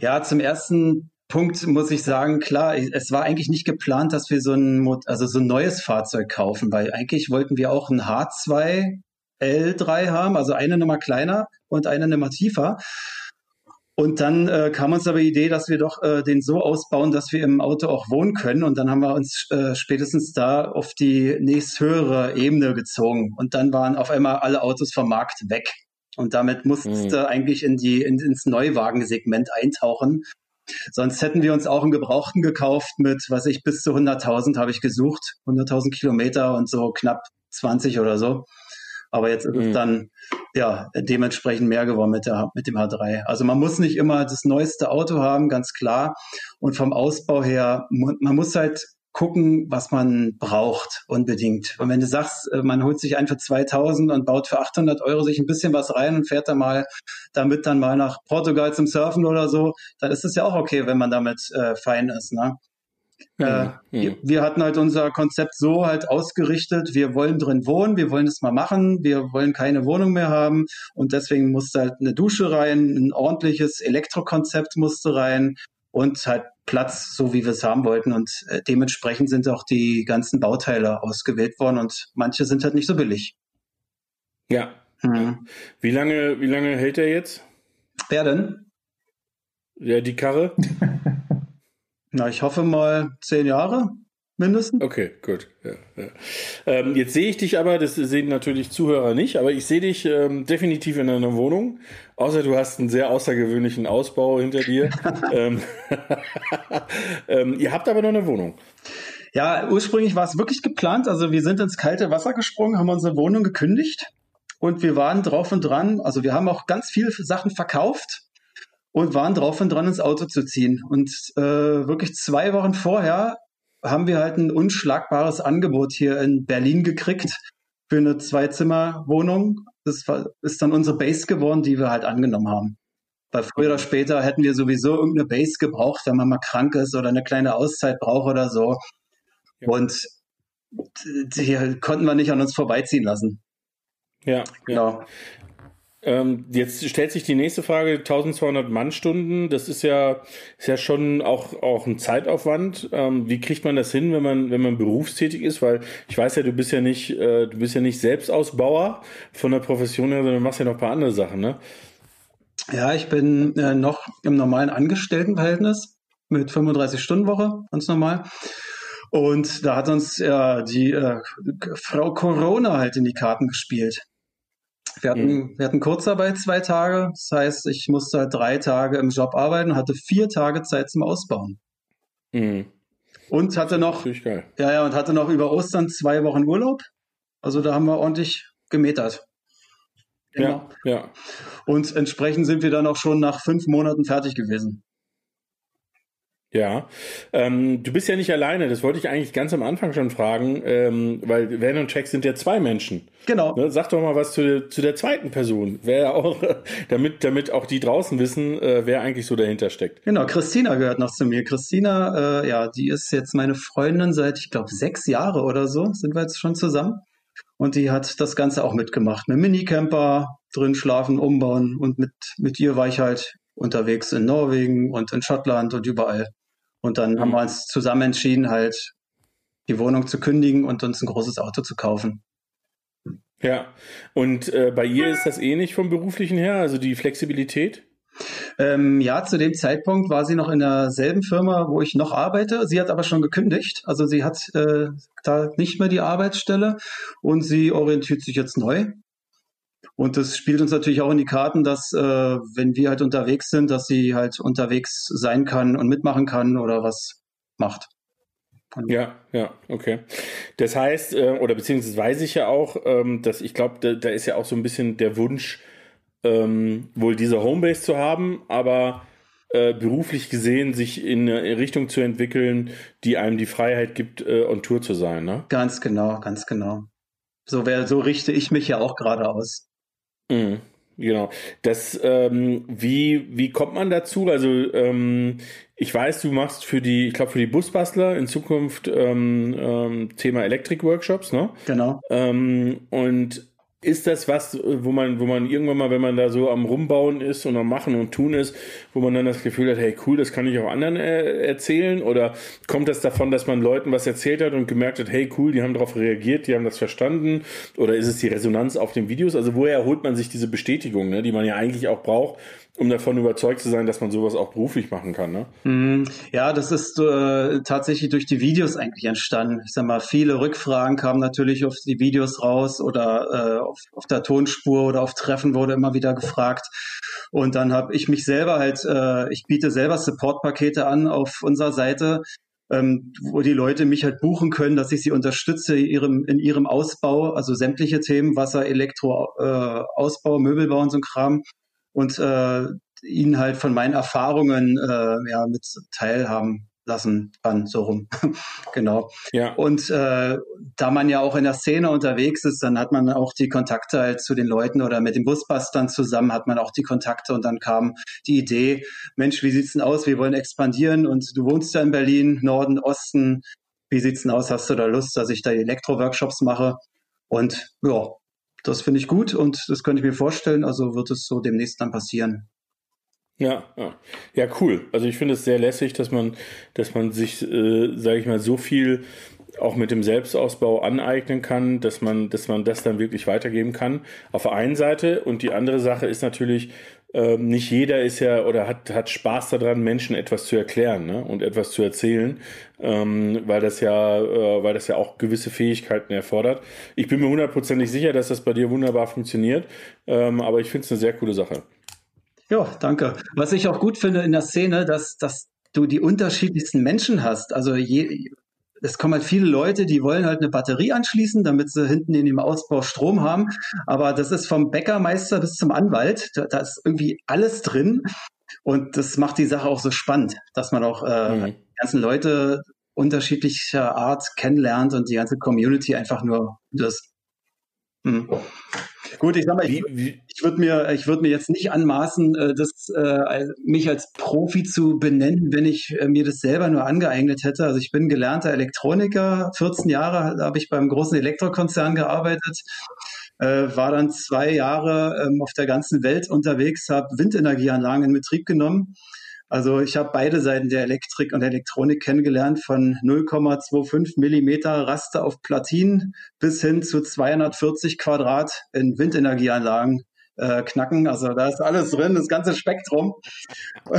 Ja, zum ersten Punkt muss ich sagen, klar, es war eigentlich nicht geplant, dass wir so ein, also so ein neues Fahrzeug kaufen, weil eigentlich wollten wir auch ein H2 L3 haben, also eine Nummer kleiner und eine Nummer tiefer. Und dann äh, kam uns aber die Idee, dass wir doch äh, den so ausbauen, dass wir im Auto auch wohnen können. Und dann haben wir uns äh, spätestens da auf die nächsthöhere Ebene gezogen. Und dann waren auf einmal alle Autos vom Markt weg. Und damit musste mhm. eigentlich in die, in, ins Neuwagensegment eintauchen. Sonst hätten wir uns auch einen Gebrauchten gekauft mit, was ich, bis zu 100.000 habe ich gesucht. 100.000 Kilometer und so knapp 20 oder so. Aber jetzt ist mhm. es dann ja dementsprechend mehr geworden mit, der, mit dem H3. Also man muss nicht immer das neueste Auto haben, ganz klar. Und vom Ausbau her, man muss halt gucken, was man braucht unbedingt. Und wenn du sagst, äh, man holt sich einen für 2000 und baut für 800 Euro sich ein bisschen was rein und fährt dann mal damit dann mal nach Portugal zum Surfen oder so, dann ist es ja auch okay, wenn man damit äh, fein ist. Ne? Ja, äh, ja. Wir hatten halt unser Konzept so halt ausgerichtet, wir wollen drin wohnen, wir wollen es mal machen, wir wollen keine Wohnung mehr haben und deswegen musste halt eine Dusche rein, ein ordentliches Elektrokonzept musste rein und halt Platz, so wie wir es haben wollten. Und äh, dementsprechend sind auch die ganzen Bauteile ausgewählt worden und manche sind halt nicht so billig. Ja. Mhm. Wie lange, wie lange hält er jetzt? Wer denn? Ja, die Karre. Na, ich hoffe mal zehn Jahre mindestens. Okay, gut. Ja, ja. Ähm, jetzt sehe ich dich aber, das sehen natürlich Zuhörer nicht, aber ich sehe dich ähm, definitiv in einer Wohnung. Außer du hast einen sehr außergewöhnlichen Ausbau hinter dir. ähm, ähm, ihr habt aber noch eine Wohnung. Ja, ursprünglich war es wirklich geplant. Also wir sind ins kalte Wasser gesprungen, haben unsere Wohnung gekündigt und wir waren drauf und dran. Also wir haben auch ganz viele Sachen verkauft und waren drauf und dran, ins Auto zu ziehen. Und äh, wirklich zwei Wochen vorher haben wir halt ein unschlagbares Angebot hier in Berlin gekriegt für eine Zwei-Zimmer-Wohnung. Das ist dann unsere Base geworden, die wir halt angenommen haben. Weil früher oder später hätten wir sowieso irgendeine Base gebraucht, wenn man mal krank ist oder eine kleine Auszeit braucht oder so. Ja. Und die konnten wir nicht an uns vorbeiziehen lassen. Ja, genau. Ja. Ähm, jetzt stellt sich die nächste Frage: 1200 Mannstunden. Das ist ja, ist ja schon auch, auch ein Zeitaufwand. Ähm, wie kriegt man das hin, wenn man, wenn man berufstätig ist? Weil ich weiß ja, du bist ja nicht, äh, du bist ja nicht Selbstausbauer von der Profession her, sondern machst ja noch ein paar andere Sachen, ne? Ja, ich bin äh, noch im normalen Angestelltenverhältnis mit 35 Stunden Woche, ganz normal. Und da hat uns ja die äh, Frau Corona halt in die Karten gespielt. Wir hatten, mhm. wir hatten Kurzarbeit zwei Tage. Das heißt, ich musste halt drei Tage im Job arbeiten, hatte vier Tage Zeit zum Ausbauen. Mhm. Und hatte noch, ja, ja, und hatte noch über Ostern zwei Wochen Urlaub. Also da haben wir ordentlich gemetert. Genau. Ja, ja. Und entsprechend sind wir dann auch schon nach fünf Monaten fertig gewesen. Ja, ähm, du bist ja nicht alleine, das wollte ich eigentlich ganz am Anfang schon fragen, ähm, weil Van und Jack sind ja zwei Menschen. Genau. Ne, sag doch mal was zu, zu der zweiten Person, wer auch, damit, damit auch die draußen wissen, äh, wer eigentlich so dahinter steckt. Genau, Christina gehört noch zu mir. Christina, äh, ja, die ist jetzt meine Freundin seit, ich glaube, sechs Jahre oder so, sind wir jetzt schon zusammen. Und die hat das Ganze auch mitgemacht. Mit Minicamper drin schlafen, umbauen und mit, mit ihr war ich halt unterwegs in Norwegen und in Schottland und überall. Und dann mhm. haben wir uns zusammen entschieden, halt die Wohnung zu kündigen und uns ein großes Auto zu kaufen. Ja, und äh, bei ihr ist das ähnlich vom beruflichen her, also die Flexibilität? Ähm, ja, zu dem Zeitpunkt war sie noch in derselben Firma, wo ich noch arbeite. Sie hat aber schon gekündigt. Also sie hat äh, da nicht mehr die Arbeitsstelle und sie orientiert sich jetzt neu. Und das spielt uns natürlich auch in die Karten, dass äh, wenn wir halt unterwegs sind, dass sie halt unterwegs sein kann und mitmachen kann oder was macht. Ja, ja, okay. Das heißt, äh, oder beziehungsweise weiß ich ja auch, ähm, dass ich glaube, da, da, ist ja auch so ein bisschen der Wunsch, ähm, wohl diese Homebase zu haben, aber äh, beruflich gesehen sich in eine Richtung zu entwickeln, die einem die Freiheit gibt, äh, on Tour zu sein, ne? Ganz genau, ganz genau. So, wär, so richte ich mich ja auch gerade aus. Mhm, genau. Das, ähm, wie, wie kommt man dazu? Also, ähm, ich weiß, du machst für die, ich glaube, für die Busbastler in Zukunft ähm, ähm, Thema Elektrik-Workshops, ne? Genau. Ähm, und ist das was, wo man, wo man irgendwann mal, wenn man da so am Rumbauen ist und am Machen und Tun ist, wo man dann das Gefühl hat, hey cool, das kann ich auch anderen äh, erzählen? Oder kommt das davon, dass man Leuten was erzählt hat und gemerkt hat, hey cool, die haben darauf reagiert, die haben das verstanden? Oder ist es die Resonanz auf den Videos? Also woher holt man sich diese Bestätigung, ne, die man ja eigentlich auch braucht, um davon überzeugt zu sein, dass man sowas auch beruflich machen kann. Ne? Mhm. Ja, das ist äh, tatsächlich durch die Videos eigentlich entstanden. Ich sag mal, viele Rückfragen kamen natürlich auf die Videos raus oder äh, auf, auf der Tonspur oder auf Treffen wurde immer wieder gefragt. Und dann habe ich mich selber halt, äh, ich biete selber Supportpakete an auf unserer Seite, ähm, wo die Leute mich halt buchen können, dass ich sie unterstütze in ihrem, in ihrem Ausbau, also sämtliche Themen, Wasser, Elektro, äh, Ausbau, Möbelbau und so ein Kram und äh, ihnen halt von meinen Erfahrungen äh, ja, mit teilhaben lassen kann, so rum. genau. Ja. Und äh, da man ja auch in der Szene unterwegs ist, dann hat man auch die Kontakte halt zu den Leuten oder mit den Busbustern zusammen hat man auch die Kontakte und dann kam die Idee, Mensch, wie sieht's denn aus? Wir wollen expandieren und du wohnst ja in Berlin, Norden, Osten. Wie sieht's denn aus? Hast du da Lust, dass ich da Elektro-Workshops mache? Und ja, das finde ich gut und das könnte ich mir vorstellen. Also wird es so demnächst dann passieren. Ja, ja, cool. Also ich finde es sehr lässig, dass man, dass man sich, äh, sage ich mal, so viel auch mit dem Selbstausbau aneignen kann, dass man, dass man das dann wirklich weitergeben kann. Auf der einen Seite und die andere Sache ist natürlich, ähm, nicht jeder ist ja oder hat, hat Spaß daran, Menschen etwas zu erklären ne? und etwas zu erzählen, ähm, weil das ja, äh, weil das ja auch gewisse Fähigkeiten erfordert. Ich bin mir hundertprozentig sicher, dass das bei dir wunderbar funktioniert, ähm, aber ich finde es eine sehr coole Sache. Ja, danke. Was ich auch gut finde in der Szene, dass, dass du die unterschiedlichsten Menschen hast. Also je, es kommen halt viele Leute, die wollen halt eine Batterie anschließen, damit sie hinten in dem Ausbau Strom haben. Aber das ist vom Bäckermeister bis zum Anwalt. Da, da ist irgendwie alles drin. Und das macht die Sache auch so spannend, dass man auch äh, mhm. die ganzen Leute unterschiedlicher Art kennenlernt und die ganze Community einfach nur das. Mhm. Gut, ich sag mal, ich, ich würde mir, ich würde mir jetzt nicht anmaßen, äh, das, äh, mich als Profi zu benennen, wenn ich äh, mir das selber nur angeeignet hätte. Also ich bin gelernter Elektroniker, 14 Jahre habe ich beim großen Elektrokonzern gearbeitet, war dann zwei Jahre ähm, auf der ganzen Welt unterwegs, habe Windenergieanlagen in Betrieb genommen also ich habe beide Seiten der Elektrik und Elektronik kennengelernt, von 0,25 Millimeter Raster auf Platinen bis hin zu 240 Quadrat in Windenergieanlagen äh, knacken. Also da ist alles drin, das ganze Spektrum.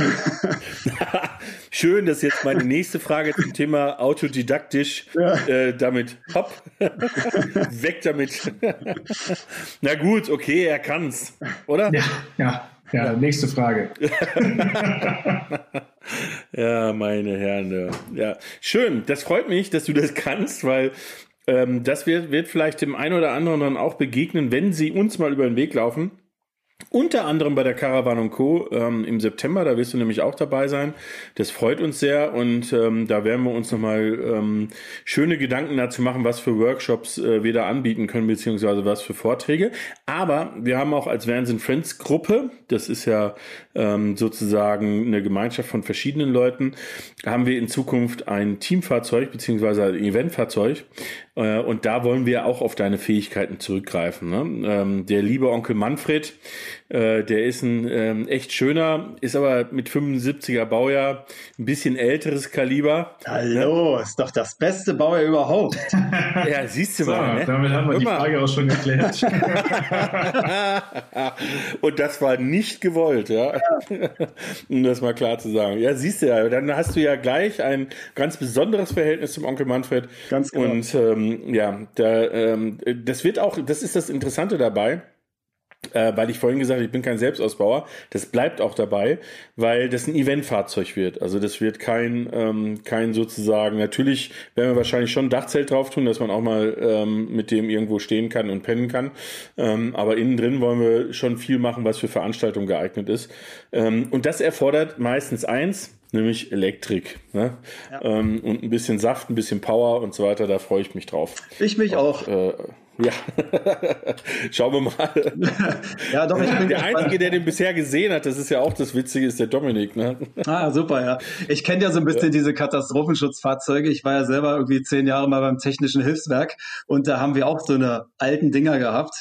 Schön, dass jetzt meine nächste Frage zum Thema autodidaktisch ja. äh, damit hopp, weg damit. Na gut, okay, er kann's, oder? Ja, ja. Ja, nächste Frage. ja, meine Herren. Ja, schön. Das freut mich, dass du das kannst, weil ähm, das wird, wird vielleicht dem einen oder anderen dann auch begegnen, wenn sie uns mal über den Weg laufen. Unter anderem bei der Caravan Co. Ähm, im September, da wirst du nämlich auch dabei sein. Das freut uns sehr und ähm, da werden wir uns nochmal ähm, schöne Gedanken dazu machen, was für Workshops äh, wir da anbieten können, beziehungsweise was für Vorträge. Aber wir haben auch als Vans Friends Gruppe, das ist ja ähm, sozusagen eine Gemeinschaft von verschiedenen Leuten, haben wir in Zukunft ein Teamfahrzeug, beziehungsweise ein Eventfahrzeug. Äh, und da wollen wir auch auf deine Fähigkeiten zurückgreifen. Ne? Ähm, der liebe Onkel Manfred, äh, der ist ein ähm, echt schöner, ist aber mit 75er Baujahr ein bisschen älteres Kaliber. Hallo, ne? ist doch das beste Baujahr überhaupt. ja, siehst du so, mal. Ne? Damit haben wir Immer. die Frage auch schon geklärt. Und das war nicht gewollt, ja. um das mal klar zu sagen. Ja, siehst du ja, dann hast du ja gleich ein ganz besonderes Verhältnis zum Onkel Manfred. Ganz genau. Und ähm, ja, da, ähm, das wird auch, das ist das Interessante dabei äh, weil ich vorhin gesagt habe, ich bin kein Selbstausbauer. Das bleibt auch dabei, weil das ein Eventfahrzeug wird. Also das wird kein, ähm, kein sozusagen, natürlich werden wir wahrscheinlich schon ein Dachzelt drauf tun, dass man auch mal ähm, mit dem irgendwo stehen kann und pennen kann. Ähm, aber innen drin wollen wir schon viel machen, was für Veranstaltungen geeignet ist. Ähm, und das erfordert meistens eins, nämlich Elektrik. Ne? Ja. Ähm, und ein bisschen Saft, ein bisschen Power und so weiter, da freue ich mich drauf. Ich mich auch. Äh, ja, schauen wir mal. ja, doch, ich bin Der Einzige, der den bisher gesehen hat, das ist ja auch das Witzige, ist der Dominik. Ne? Ah, super, ja. Ich kenne ja so ein bisschen ja. diese Katastrophenschutzfahrzeuge. Ich war ja selber irgendwie zehn Jahre mal beim Technischen Hilfswerk und da haben wir auch so eine alten Dinger gehabt.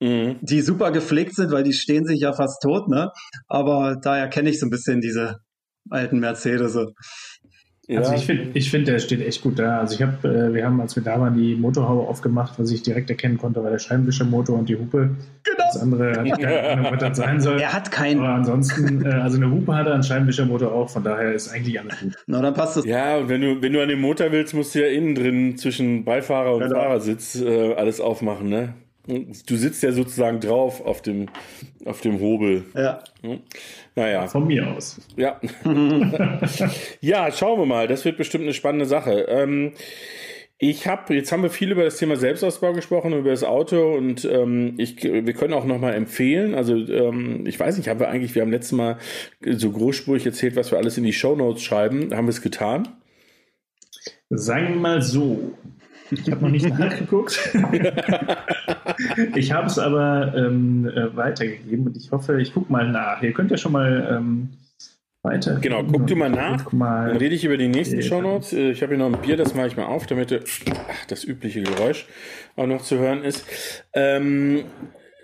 Mhm. Die super gepflegt sind, weil die stehen sich ja fast tot, ne? Aber daher kenne ich so ein bisschen diese alten Mercedes. Ja. Also ich finde, ich finde, der steht echt gut da. Also ich habe, äh, wir haben, als wir da waren, die Motorhaube aufgemacht, was ich direkt erkennen konnte, war der Scheibenwischermotor und die Hupe. Genau. Das andere hat keine Ahnung, was das sein soll. Er hat keinen. Aber ansonsten, äh, also eine Hupe hat er, einen Scheibenwischermotor auch, von daher ist eigentlich alles gut. Na, dann passt das. Ja, und wenn du, wenn du an den Motor willst, musst du ja innen drin zwischen Beifahrer und genau. Fahrersitz äh, alles aufmachen, ne? Du sitzt ja sozusagen drauf auf dem, auf dem Hobel. Ja. Naja. Von mir aus. Ja. ja, schauen wir mal. Das wird bestimmt eine spannende Sache. Ähm, ich habe, jetzt haben wir viel über das Thema Selbstausbau gesprochen, über das Auto und ähm, ich, wir können auch nochmal empfehlen. Also ähm, ich weiß nicht, haben wir eigentlich, wir haben letztes Mal so großspurig erzählt, was wir alles in die Show Notes schreiben. Haben wir es getan? Sagen wir mal so. Ich habe noch nicht nachgeguckt. ich habe es aber ähm, äh, weitergegeben und ich hoffe, ich gucke mal nach. Ihr könnt ja schon mal ähm, weiter. Genau, guck du mal nach. Mal. Dann rede ich über die nächsten. Shownotes. Äh, ich habe hier noch ein Bier, das mache ich mal auf, damit ach, das übliche Geräusch auch noch zu hören ist. Ähm,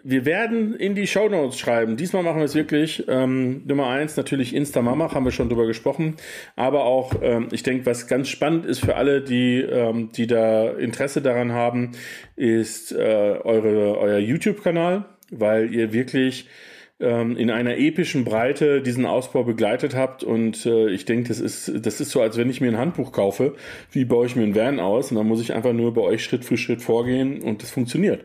wir werden in die Show Notes schreiben. Diesmal machen wir es wirklich. Ähm, Nummer eins natürlich Instamamach, haben wir schon drüber gesprochen. Aber auch, ähm, ich denke, was ganz spannend ist für alle, die, ähm, die da Interesse daran haben, ist äh, eure, euer YouTube-Kanal, weil ihr wirklich ähm, in einer epischen Breite diesen Ausbau begleitet habt. Und äh, ich denke, das ist, das ist so, als wenn ich mir ein Handbuch kaufe. Wie baue ich mir einen Van aus? Und dann muss ich einfach nur bei euch Schritt für Schritt vorgehen und das funktioniert.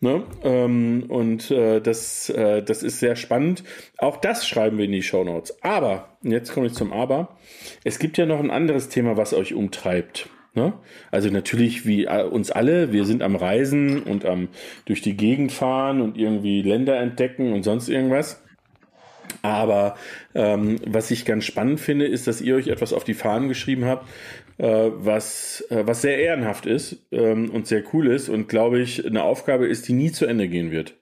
Ne? Ähm, und äh, das, äh, das ist sehr spannend. Auch das schreiben wir in die Show Notes. Aber, jetzt komme ich zum Aber, es gibt ja noch ein anderes Thema, was euch umtreibt. Ne? Also natürlich wie äh, uns alle, wir sind am Reisen und am durch die Gegend fahren und irgendwie Länder entdecken und sonst irgendwas. Aber ähm, was ich ganz spannend finde, ist, dass ihr euch etwas auf die Fahnen geschrieben habt, was, äh, was sehr ehrenhaft ist ähm, und sehr cool ist und glaube ich eine Aufgabe ist, die nie zu Ende gehen wird.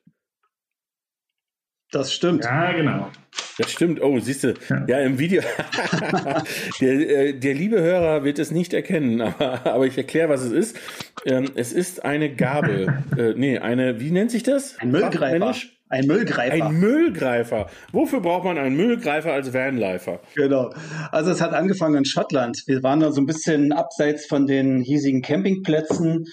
Das stimmt. Ja, genau. Das stimmt. Oh, siehst du, ja. ja, im Video. der, äh, der liebe Hörer wird es nicht erkennen, aber, aber ich erkläre, was es ist. Ähm, es ist eine Gabel. äh, nee, eine, wie nennt sich das? Ein Müllgreifer. Ein Müllgreifer. Ein Müllgreifer. Wofür braucht man einen Müllgreifer als Vanlifer? Genau. Also es hat angefangen in Schottland. Wir waren da so ein bisschen abseits von den hiesigen Campingplätzen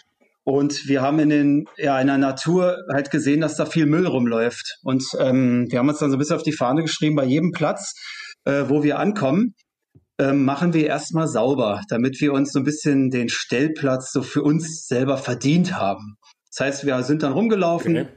und wir haben in, den, ja, in der Natur halt gesehen, dass da viel Müll rumläuft. Und ähm, wir haben uns dann so ein bisschen auf die Fahne geschrieben, bei jedem Platz, äh, wo wir ankommen, äh, machen wir erstmal sauber, damit wir uns so ein bisschen den Stellplatz so für uns selber verdient haben. Das heißt, wir sind dann rumgelaufen, okay.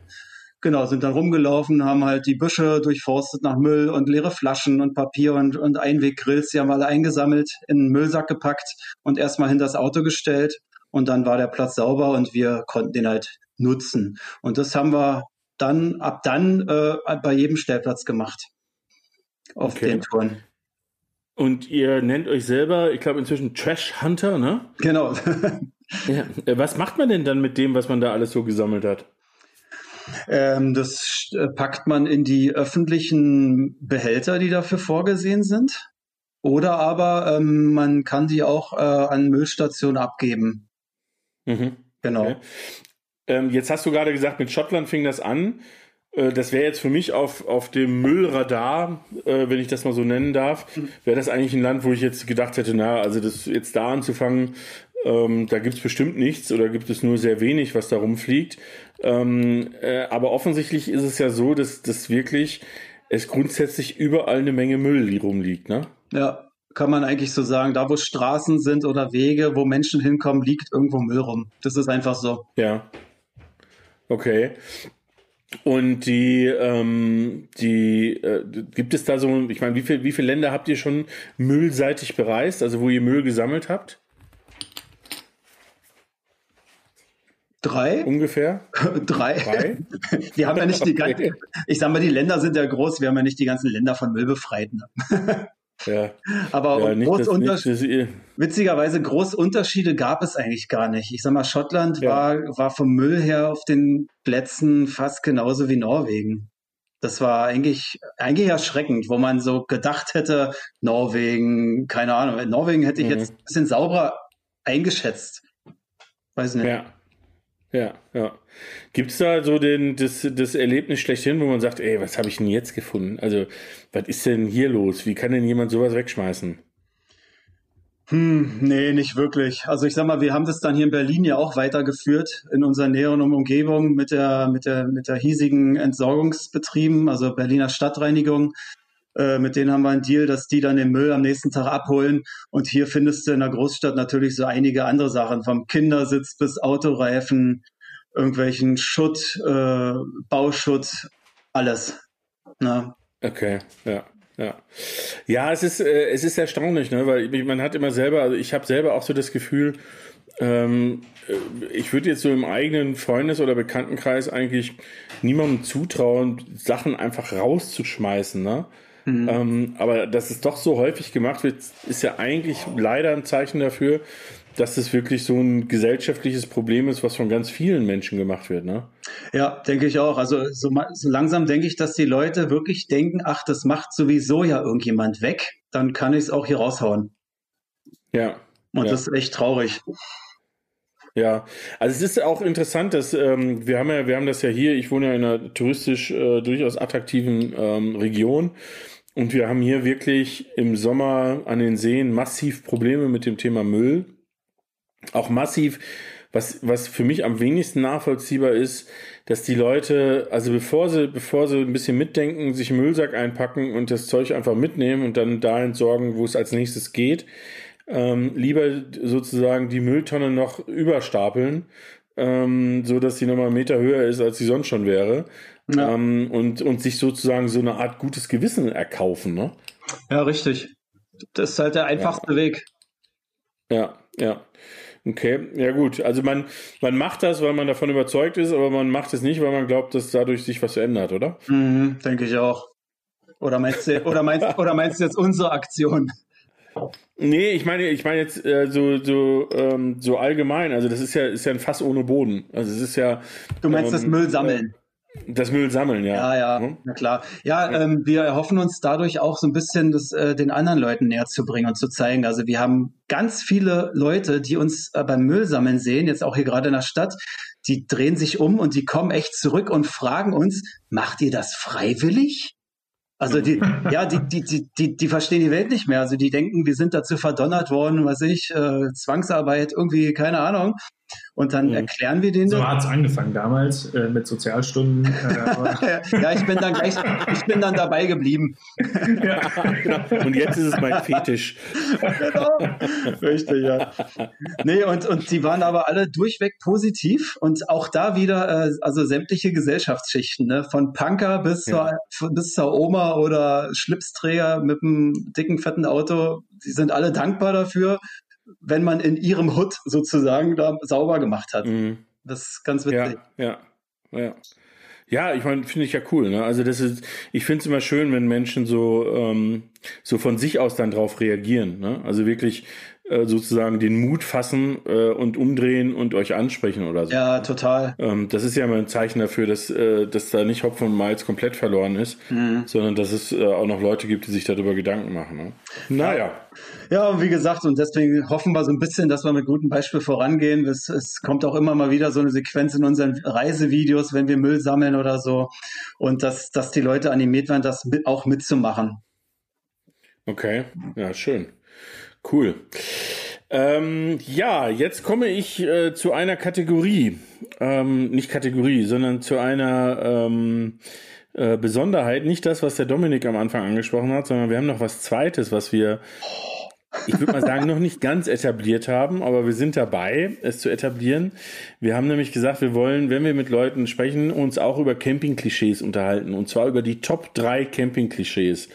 Genau, sind dann rumgelaufen, haben halt die Büsche durchforstet nach Müll und leere Flaschen und Papier und, und Einweggrills. Die haben alle eingesammelt, in einen Müllsack gepackt und erstmal hinter das Auto gestellt. Und dann war der Platz sauber und wir konnten den halt nutzen. Und das haben wir dann ab dann äh, bei jedem Stellplatz gemacht. Auf Okay. den Touren. Und ihr nennt euch selber, ich glaube inzwischen Trash Hunter, ne? Genau. Ja. Äh, Was macht man denn dann mit dem, was man da alles so gesammelt hat? Ähm, das äh, packt man in die öffentlichen Behälter, die dafür vorgesehen sind. Oder aber ähm, man kann die auch äh, an Müllstationen abgeben. Mhm. Genau. Okay. Ähm, jetzt hast du gerade gesagt, mit Schottland fing das an. Äh, Das wäre jetzt für mich auf, auf dem Müllradar, äh, wenn ich das mal so nennen darf, wäre das eigentlich ein Land, wo ich jetzt gedacht hätte, na, also das jetzt da anzufangen, ähm, da gibt es bestimmt nichts oder gibt es nur sehr wenig, was da rumfliegt. Ähm, äh, aber offensichtlich ist es ja so, dass, dass wirklich es grundsätzlich überall eine Menge Müll rumliegt, ne? Ja, kann man eigentlich so sagen. Da, wo Straßen sind oder Wege, wo Menschen hinkommen, liegt irgendwo Müll rum. Das ist einfach so. Ja. Okay. Und die, ähm, die, äh, gibt es da so, ich meine, wie, viel, wie viele Länder habt ihr schon müllseitig bereist, also wo ihr Müll gesammelt habt? Drei? Ungefähr? Drei? Drei? Wir haben ja nicht die ganzen, ich sag mal, die Länder sind ja groß, wir haben ja nicht die ganzen Länder von Müll befreit. Ne? Ja. Aber ja nicht, groß dass, Unter- nicht, witzigerweise große Unterschiede gab es eigentlich gar nicht. Ich sag mal, Schottland Ja. war, war vom Müll her auf den Plätzen fast genauso wie Norwegen. Das war eigentlich, eigentlich erschreckend, wo man so gedacht hätte, Norwegen, keine Ahnung, in Norwegen hätte ich Mhm. jetzt ein bisschen sauberer eingeschätzt. Weiß nicht. ja. Ja, ja. Gibt es da so den, das, das Erlebnis schlechthin, wo man sagt, ey, was habe ich denn jetzt gefunden? Also, was ist denn hier los? Wie kann denn jemand sowas wegschmeißen? Hm, nee, nicht wirklich. Also ich sag mal, wir haben das dann hier in Berlin ja auch weitergeführt in unserer näheren Umgebung mit der, mit der, mit der hiesigen Entsorgungsbetrieben, also Berliner Stadtreinigung. Äh, mit denen haben wir einen Deal, dass die dann den Müll am nächsten Tag abholen. Und hier findest du in der Großstadt natürlich so einige andere Sachen, vom Kindersitz bis Autoreifen, irgendwelchen Schutt, äh, Bauschutt, alles. Na, Okay, ja, ja. Ja, es ist, äh, es ist erstaunlich, ne? weil man hat immer selber, also ich habe selber auch so das Gefühl, ähm, äh, ich würde jetzt so im eigenen Freundes- oder Bekanntenkreis eigentlich niemandem zutrauen, Sachen einfach rauszuschmeißen, ne? Ähm, aber dass es doch so häufig gemacht wird, ist ja eigentlich leider ein Zeichen dafür, dass es wirklich so ein gesellschaftliches Problem ist, was von ganz vielen Menschen gemacht wird, ne? Ja, denke ich auch. Also so, so langsam denke ich, dass die Leute wirklich denken, ach, das macht sowieso ja irgendjemand weg, dann kann ich es auch hier raushauen. Ja. Und Ja. das ist echt traurig. Ja, also es ist auch interessant, dass ähm, wir haben ja, wir haben das ja hier, ich wohne ja in einer touristisch äh, durchaus attraktiven ähm, Region und wir haben hier wirklich im Sommer an den Seen massiv Probleme mit dem Thema Müll. Auch massiv, was, was für mich am wenigsten nachvollziehbar ist, dass die Leute, also bevor sie, bevor sie ein bisschen mitdenken, sich einen Müllsack einpacken und das Zeug einfach mitnehmen und dann da entsorgen, wo es als nächstes geht, ähm, lieber sozusagen die Mülltonne noch überstapeln, ähm, so dass sie nochmal einen Meter höher ist, als sie sonst schon wäre. Ja. Ähm, und, und sich sozusagen so eine Art gutes Gewissen erkaufen, ne? Ja, richtig. Das ist halt der einfachste Weg. Ja, ja. Okay, ja gut. Also man, man macht das, weil man davon überzeugt ist, aber man macht es nicht, weil man glaubt, dass dadurch sich was ändert, oder? Mhm, denke ich auch. Oder meinst du, oder meinst, oder meinst du jetzt unsere Aktion? Nee, ich meine, ich meine jetzt äh, so, so, ähm, so allgemein. Also das ist ja, ist ja ein Fass ohne Boden. Also es ist ja. Du meinst ähm, das Müll sammeln? Das Müll sammeln, ja. Ja, ja, Mhm. na klar. Ja, ähm, wir erhoffen uns dadurch auch so ein bisschen das äh, den anderen Leuten näher zu bringen und zu zeigen. Also wir haben ganz viele Leute, die uns äh, beim Müllsammeln sehen, jetzt auch hier gerade in der Stadt, die drehen sich um und die kommen echt zurück und fragen uns, macht ihr das freiwillig? Also die, ja, die, die, die, die, die verstehen die Welt nicht mehr. Also die denken, wir sind dazu verdonnert worden, was ich, äh, Zwangsarbeit, irgendwie, keine Ahnung. Und dann Mhm. erklären wir denen So hat es angefangen damals äh, mit Sozialstunden. Äh, ja, ich bin dann gleich, ich bin dann dabei geblieben. Genau. Und jetzt ist es mein Fetisch. genau. Richtig, ja. Nee, und, und die waren aber alle durchweg positiv und auch da wieder, äh, also sämtliche Gesellschaftsschichten, ne? von Punker bis, Ja. zur, bis zur Oma oder Schlipsträger mit einem dicken, fetten Auto, die sind alle dankbar dafür, wenn man in ihrem Hut sozusagen da sauber gemacht hat. Mhm. Das ist ganz witzig. Ja, ja. ja. Ja, ich meine, finde ich ja cool. Ne? Also das ist, ich finde es immer schön, wenn Menschen so ähm, so von sich aus dann drauf reagieren. Ne? Also wirklich äh, sozusagen den Mut fassen äh, und umdrehen und euch ansprechen oder so. Ja, total. Ähm, das ist ja immer ein Zeichen dafür, dass, äh, dass da nicht Hopfen und Malz komplett verloren ist, mhm. sondern dass es äh, auch noch Leute gibt, die sich darüber Gedanken machen. Ne? Naja. Ja, und wie gesagt, und deswegen hoffen wir so ein bisschen, dass wir mit gutem Beispiel vorangehen. Es, es kommt auch immer mal wieder so eine Sequenz in unseren Reisevideos, wenn wir Müll sammeln oder so. Und dass, dass die Leute animiert werden, das mit, auch mitzumachen. Okay, ja, schön. Cool. Ähm, ja, jetzt komme ich äh, zu einer Kategorie. Ähm, nicht Kategorie, sondern zu einer ähm, äh, Besonderheit. Nicht das, was der Dominik am Anfang angesprochen hat, sondern wir haben noch was Zweites, was wir ich würde mal sagen, noch nicht ganz etabliert haben, aber wir sind dabei, es zu etablieren. Wir haben nämlich gesagt, wir wollen, wenn wir mit Leuten sprechen, uns auch über Camping-Klischees unterhalten. Und zwar über die Top 3 Camping-Klischees.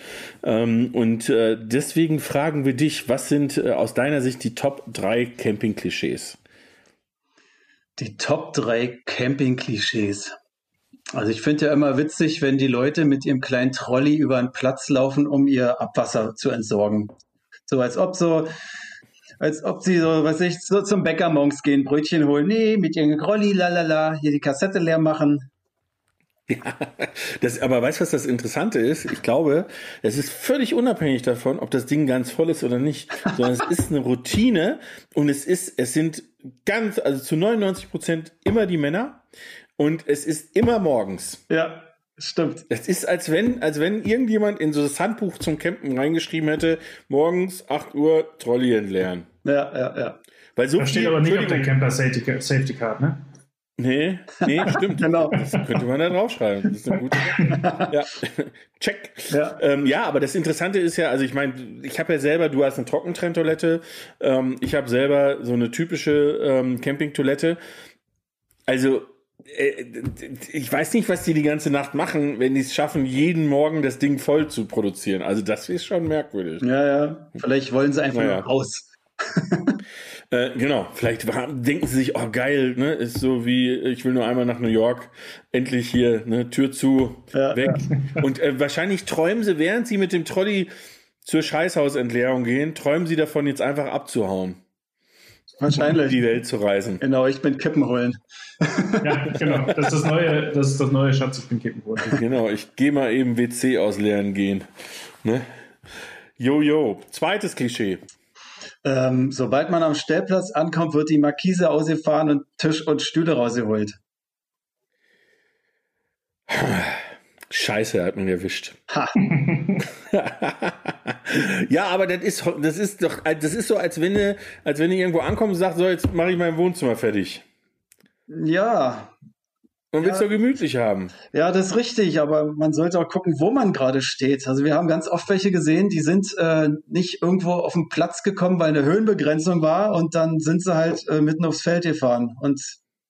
Ähm, und äh, deswegen fragen wir dich, was sind äh, aus deiner Sicht die Top 3 Camping-Klischees? Die Top 3 Camping-Klischees. Also ich finde ja immer witzig, wenn die Leute mit ihrem kleinen Trolley über einen Platz laufen, um ihr Abwasser zu entsorgen. So als ob so, als ob sie so, was ich, so zum Bäcker morgens gehen, Brötchen holen. Nee, mit ihren Grolli, lalala, hier die Kassette leer machen. Ja, das, aber weißt du, was das Interessante ist? Ich glaube, es ist völlig unabhängig davon, ob das Ding ganz voll ist oder nicht, sondern es ist eine Routine und es ist, es sind ganz, also zu 99 Prozent immer die Männer und es ist immer morgens. Ja. Stimmt. Das ist, als wenn, als wenn irgendjemand in so das Handbuch zum Campen reingeschrieben hätte, morgens 8 Uhr Trolley entleeren. Ja, ja, ja. Weil so da steht aber nicht auf der Camper Safety, Safety Card, ne? Nee, nee, stimmt. genau. Das könnte man da draufschreiben. Das ist eine gute. Ja, check. Ja. Ähm, ja, aber das Interessante ist ja, also ich meine, ich habe ja selber, du hast eine Trockentrenntoilette, ähm, ich habe selber so eine typische ähm, Campingtoilette. Also ich weiß nicht, was die die ganze Nacht machen, wenn die es schaffen, jeden Morgen das Ding voll zu produzieren. Also das ist schon merkwürdig. Ja, ja. Vielleicht wollen sie einfach naja. raus. äh, genau, vielleicht denken sie sich, oh geil, ne, ist so wie, ich will nur einmal nach New York, endlich hier, ne, Tür zu, ja, weg. Ja. Und äh, wahrscheinlich träumen sie, während sie mit dem Trolley zur Scheißhausentleerung gehen, träumen sie davon, jetzt einfach abzuhauen. Wahrscheinlich. Um die Welt zu reisen. Genau, ich bin Kippen holen. Ja, genau. Das ist das neue, das ist das neue Schatz, ich bin Kippen holen. Genau, ich gehe mal eben WC ausleeren gehen. Ne? Jojo. Zweites Klischee. Ähm, sobald man am Stellplatz ankommt, wird die Markise ausgefahren und Tisch und Stühle rausgeholt. Scheiße, hat man erwischt. ja, aber das ist, das ist doch, das ist so, als wenn du, als wenn du irgendwo ankommst und sagst, so, jetzt mache ich mein Wohnzimmer fertig. Ja. Man will es ja. doch gemütlich haben. Ja, das ist richtig, aber man sollte auch gucken, wo man gerade steht. Also wir haben ganz oft welche gesehen, die sind äh, nicht irgendwo auf den Platz gekommen, weil eine Höhenbegrenzung war und dann sind sie halt äh, mitten aufs Feld gefahren. Und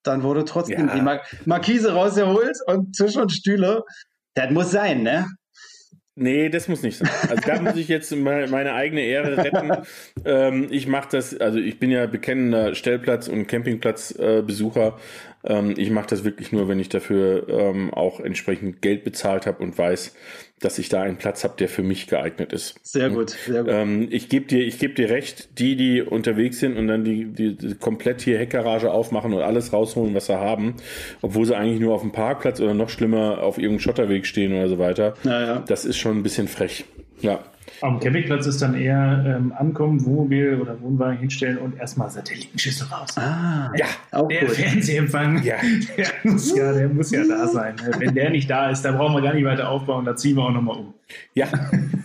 dann wurde trotzdem ja. die Mar Markise rausgeholt und Tisch und Stühle. Das muss sein, ne? Nee, das muss nicht sein. Also da muss ich jetzt meine eigene Ehre retten. ähm, ich mache das, also ich bin ja bekennender Stellplatz- und Campingplatzbesucher. Äh, ähm, ich mache das wirklich nur, wenn ich dafür ähm, auch entsprechend Geld bezahlt habe und weiß, dass ich da einen Platz habe, der für mich geeignet ist. Sehr gut, sehr gut. Ähm, ich gebe dir, ich gebe dir recht, die, die unterwegs sind und dann die, die, die komplett hier Heckgarage aufmachen und alles rausholen, was sie haben, obwohl sie eigentlich nur auf dem Parkplatz oder noch schlimmer auf irgendeinem Schotterweg stehen oder so weiter. Ja, ja. Das ist schon ein bisschen frech. Ja. Am Campingplatz ist dann eher ähm, ankommen, Wohnmobil oder Wohnwagen hinstellen und erstmal Satellitenschüssel raus. Ah, ja, auch der gut. Fernsehempfang, ja. der, muss ja, der muss ja da sein. Wenn der nicht da ist, dann brauchen wir gar nicht weiter aufbauen, da ziehen wir auch nochmal um. Ja,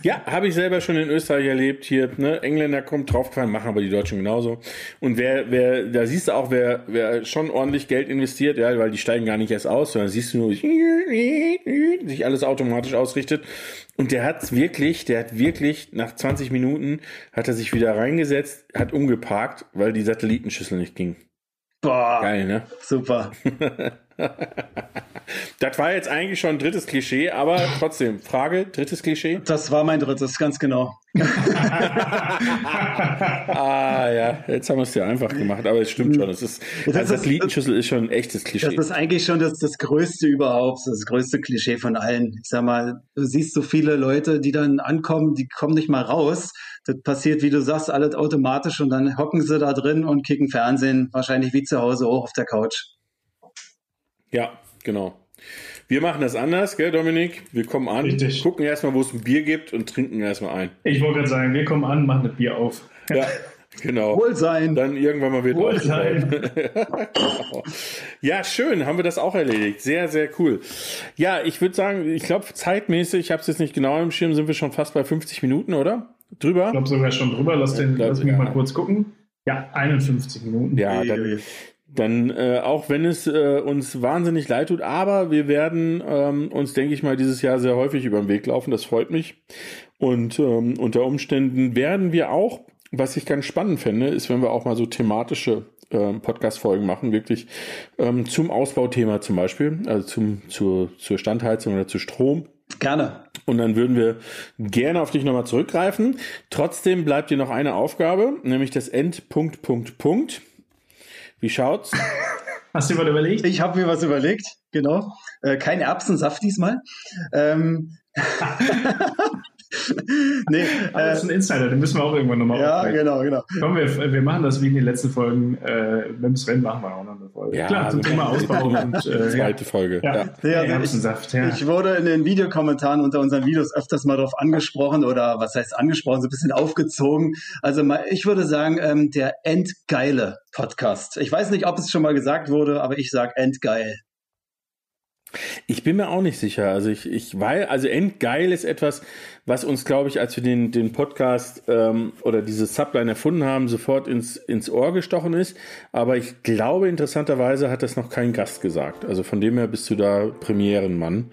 ja, habe ich selber schon in Österreich erlebt. Hier, ne, Engländer kommt draufgefallen, machen aber die Deutschen genauso. Und wer, wer, da siehst du auch, wer, wer schon ordentlich Geld investiert, ja, weil die steigen gar nicht erst aus, sondern siehst du nur, sich alles automatisch ausrichtet. Und der hat wirklich, der hat wirklich nach 20 Minuten hat er sich wieder reingesetzt, hat umgeparkt, weil die Satellitenschüssel nicht ging. Boah. Geil, ne? Super. Das war jetzt eigentlich schon ein drittes Klischee, aber trotzdem, Frage, drittes Klischee? Das war mein drittes, ganz genau. ah ja, jetzt haben wir es dir einfach gemacht, aber es stimmt schon. Es ist, Das also ist- Satellitenschüssel ist schon ein echtes Klischee. Das ist eigentlich schon das, das größte überhaupt, das größte Klischee von allen. Ich sag mal, du siehst so viele Leute, die dann ankommen, die kommen nicht mal raus. Das passiert, wie du sagst, alles automatisch und dann hocken sie da drin und kicken Fernsehen, wahrscheinlich wie zu Hause hoch auf der Couch. Ja, genau. Wir machen das anders, gell, Dominik? Wir kommen an, Richtig. gucken erstmal, wo es ein Bier gibt und trinken erstmal ein. Ich wollte gerade sagen, wir kommen an, machen das Bier auf. Ja, genau. Wohlsein. Dann irgendwann mal wieder. Wohlsein. Genau. Ja, schön, haben wir das auch erledigt. Sehr, sehr cool. Ja, ich würde sagen, ich glaube, zeitmäßig, ich habe es jetzt nicht genau im Schirm, sind wir schon fast bei 50 Minuten, oder? Drüber? Ich glaube sogar schon drüber. Lass, den, Ja, lass mich ja. mal kurz gucken. Ja, 51 Minuten. Ja, dann, dann äh, auch wenn es äh, uns wahnsinnig leid tut, aber wir werden ähm, uns, denke ich mal, dieses Jahr sehr häufig über den Weg laufen. Das freut mich. Und ähm, unter Umständen werden wir auch, was ich ganz spannend fände, ist, wenn wir auch mal so thematische ähm, Podcast-Folgen machen, wirklich ähm, zum Ausbauthema zum Beispiel, also zum, zur, zur Standheizung oder zu Strom. Gerne. Und dann würden wir gerne auf dich nochmal zurückgreifen. Trotzdem bleibt dir noch eine Aufgabe, nämlich das Endpunkt, Punkt, Punkt. Wie schaut's? Hast du dir was überlegt? Ich habe mir was überlegt, genau. Äh, kein Erbsensaft diesmal. Ähm, nee, Aber das ist äh, ein Insider, den müssen wir auch irgendwann nochmal ja, aufgreifen. genau, genau. Komm, wir, wir machen das wie in den letzten Folgen. Äh, mit dem Sven machen wir auch noch eine Folge. Klar, zum wir- Thema Ausbau und äh, ja. Zweite Folge. Ja, Ja. Ja, ja also Erbsensaft, ja. Ich wurde in den Videokommentaren unter unseren Videos öfters mal darauf angesprochen oder was heißt angesprochen, so ein bisschen aufgezogen. Also mal, ich würde sagen, ähm, der Endgeile Podcast. Ich weiß nicht, ob es schon mal gesagt wurde, aber ich sag Endgeil. Ich bin mir auch nicht sicher. Also ich, ich weil, also Endgeil ist etwas, was uns, glaube ich, als wir den, den Podcast ähm, oder diese Subline erfunden haben, sofort ins, ins Ohr gestochen ist. Aber ich glaube, interessanterweise hat das noch kein Gast gesagt. Also von dem her bist du da Premierenmann.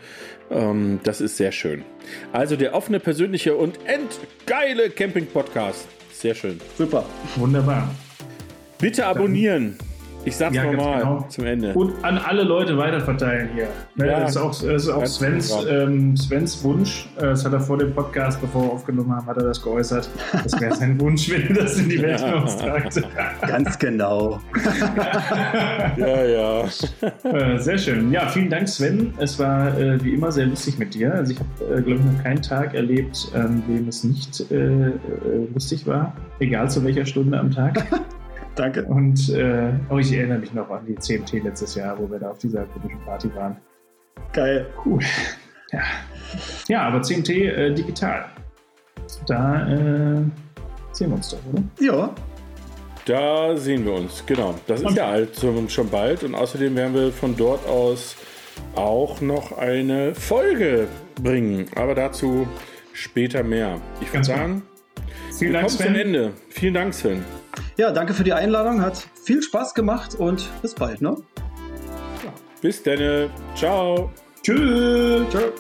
Ähm, das ist sehr schön. Also der offene, persönliche und endgeile Camping-Podcast. Sehr schön. Super. Wunderbar. Bitte abonnieren. Ich sag's Ja, ganz nochmal genau. zum Ende. Und an alle Leute weiterverteilen hier. Ne, Ja. das ist auch, das ist auch Svens, ähm, Svens Wunsch. Äh, Das hat er vor dem Podcast, bevor wir aufgenommen haben, hat er das geäußert. Das wäre sein Wunsch, wenn er das in die Welt hinaustragt. Ganz genau. Ja, ja. Äh, Sehr schön. Ja, vielen Dank, Sven. Es war äh, wie immer sehr lustig mit dir. Also ich habe, äh, glaube ich, noch keinen Tag erlebt, an dem es nicht äh, äh, lustig war, egal zu welcher Stunde am Tag. Danke. Und äh, auch ich erinnere mich noch an die CMT letztes Jahr, wo wir da auf dieser komischen Party waren. Geil. Cool. Ja, ja aber CMT äh, digital. Da äh, sehen wir uns doch, oder? Ja, Da sehen wir uns, genau. Das ist Und- ja alt, schon bald. Und außerdem werden wir von dort aus auch noch eine Folge bringen. Aber dazu später mehr. Ich würde Ganz sagen, Vielen wir Dank, kommen zum Sven. Ende. Vielen Dank, Sven. ja, danke für die Einladung. Hat viel Spaß gemacht und bis bald, ne? Bis dann. Ciao. Tschüss. Ciao.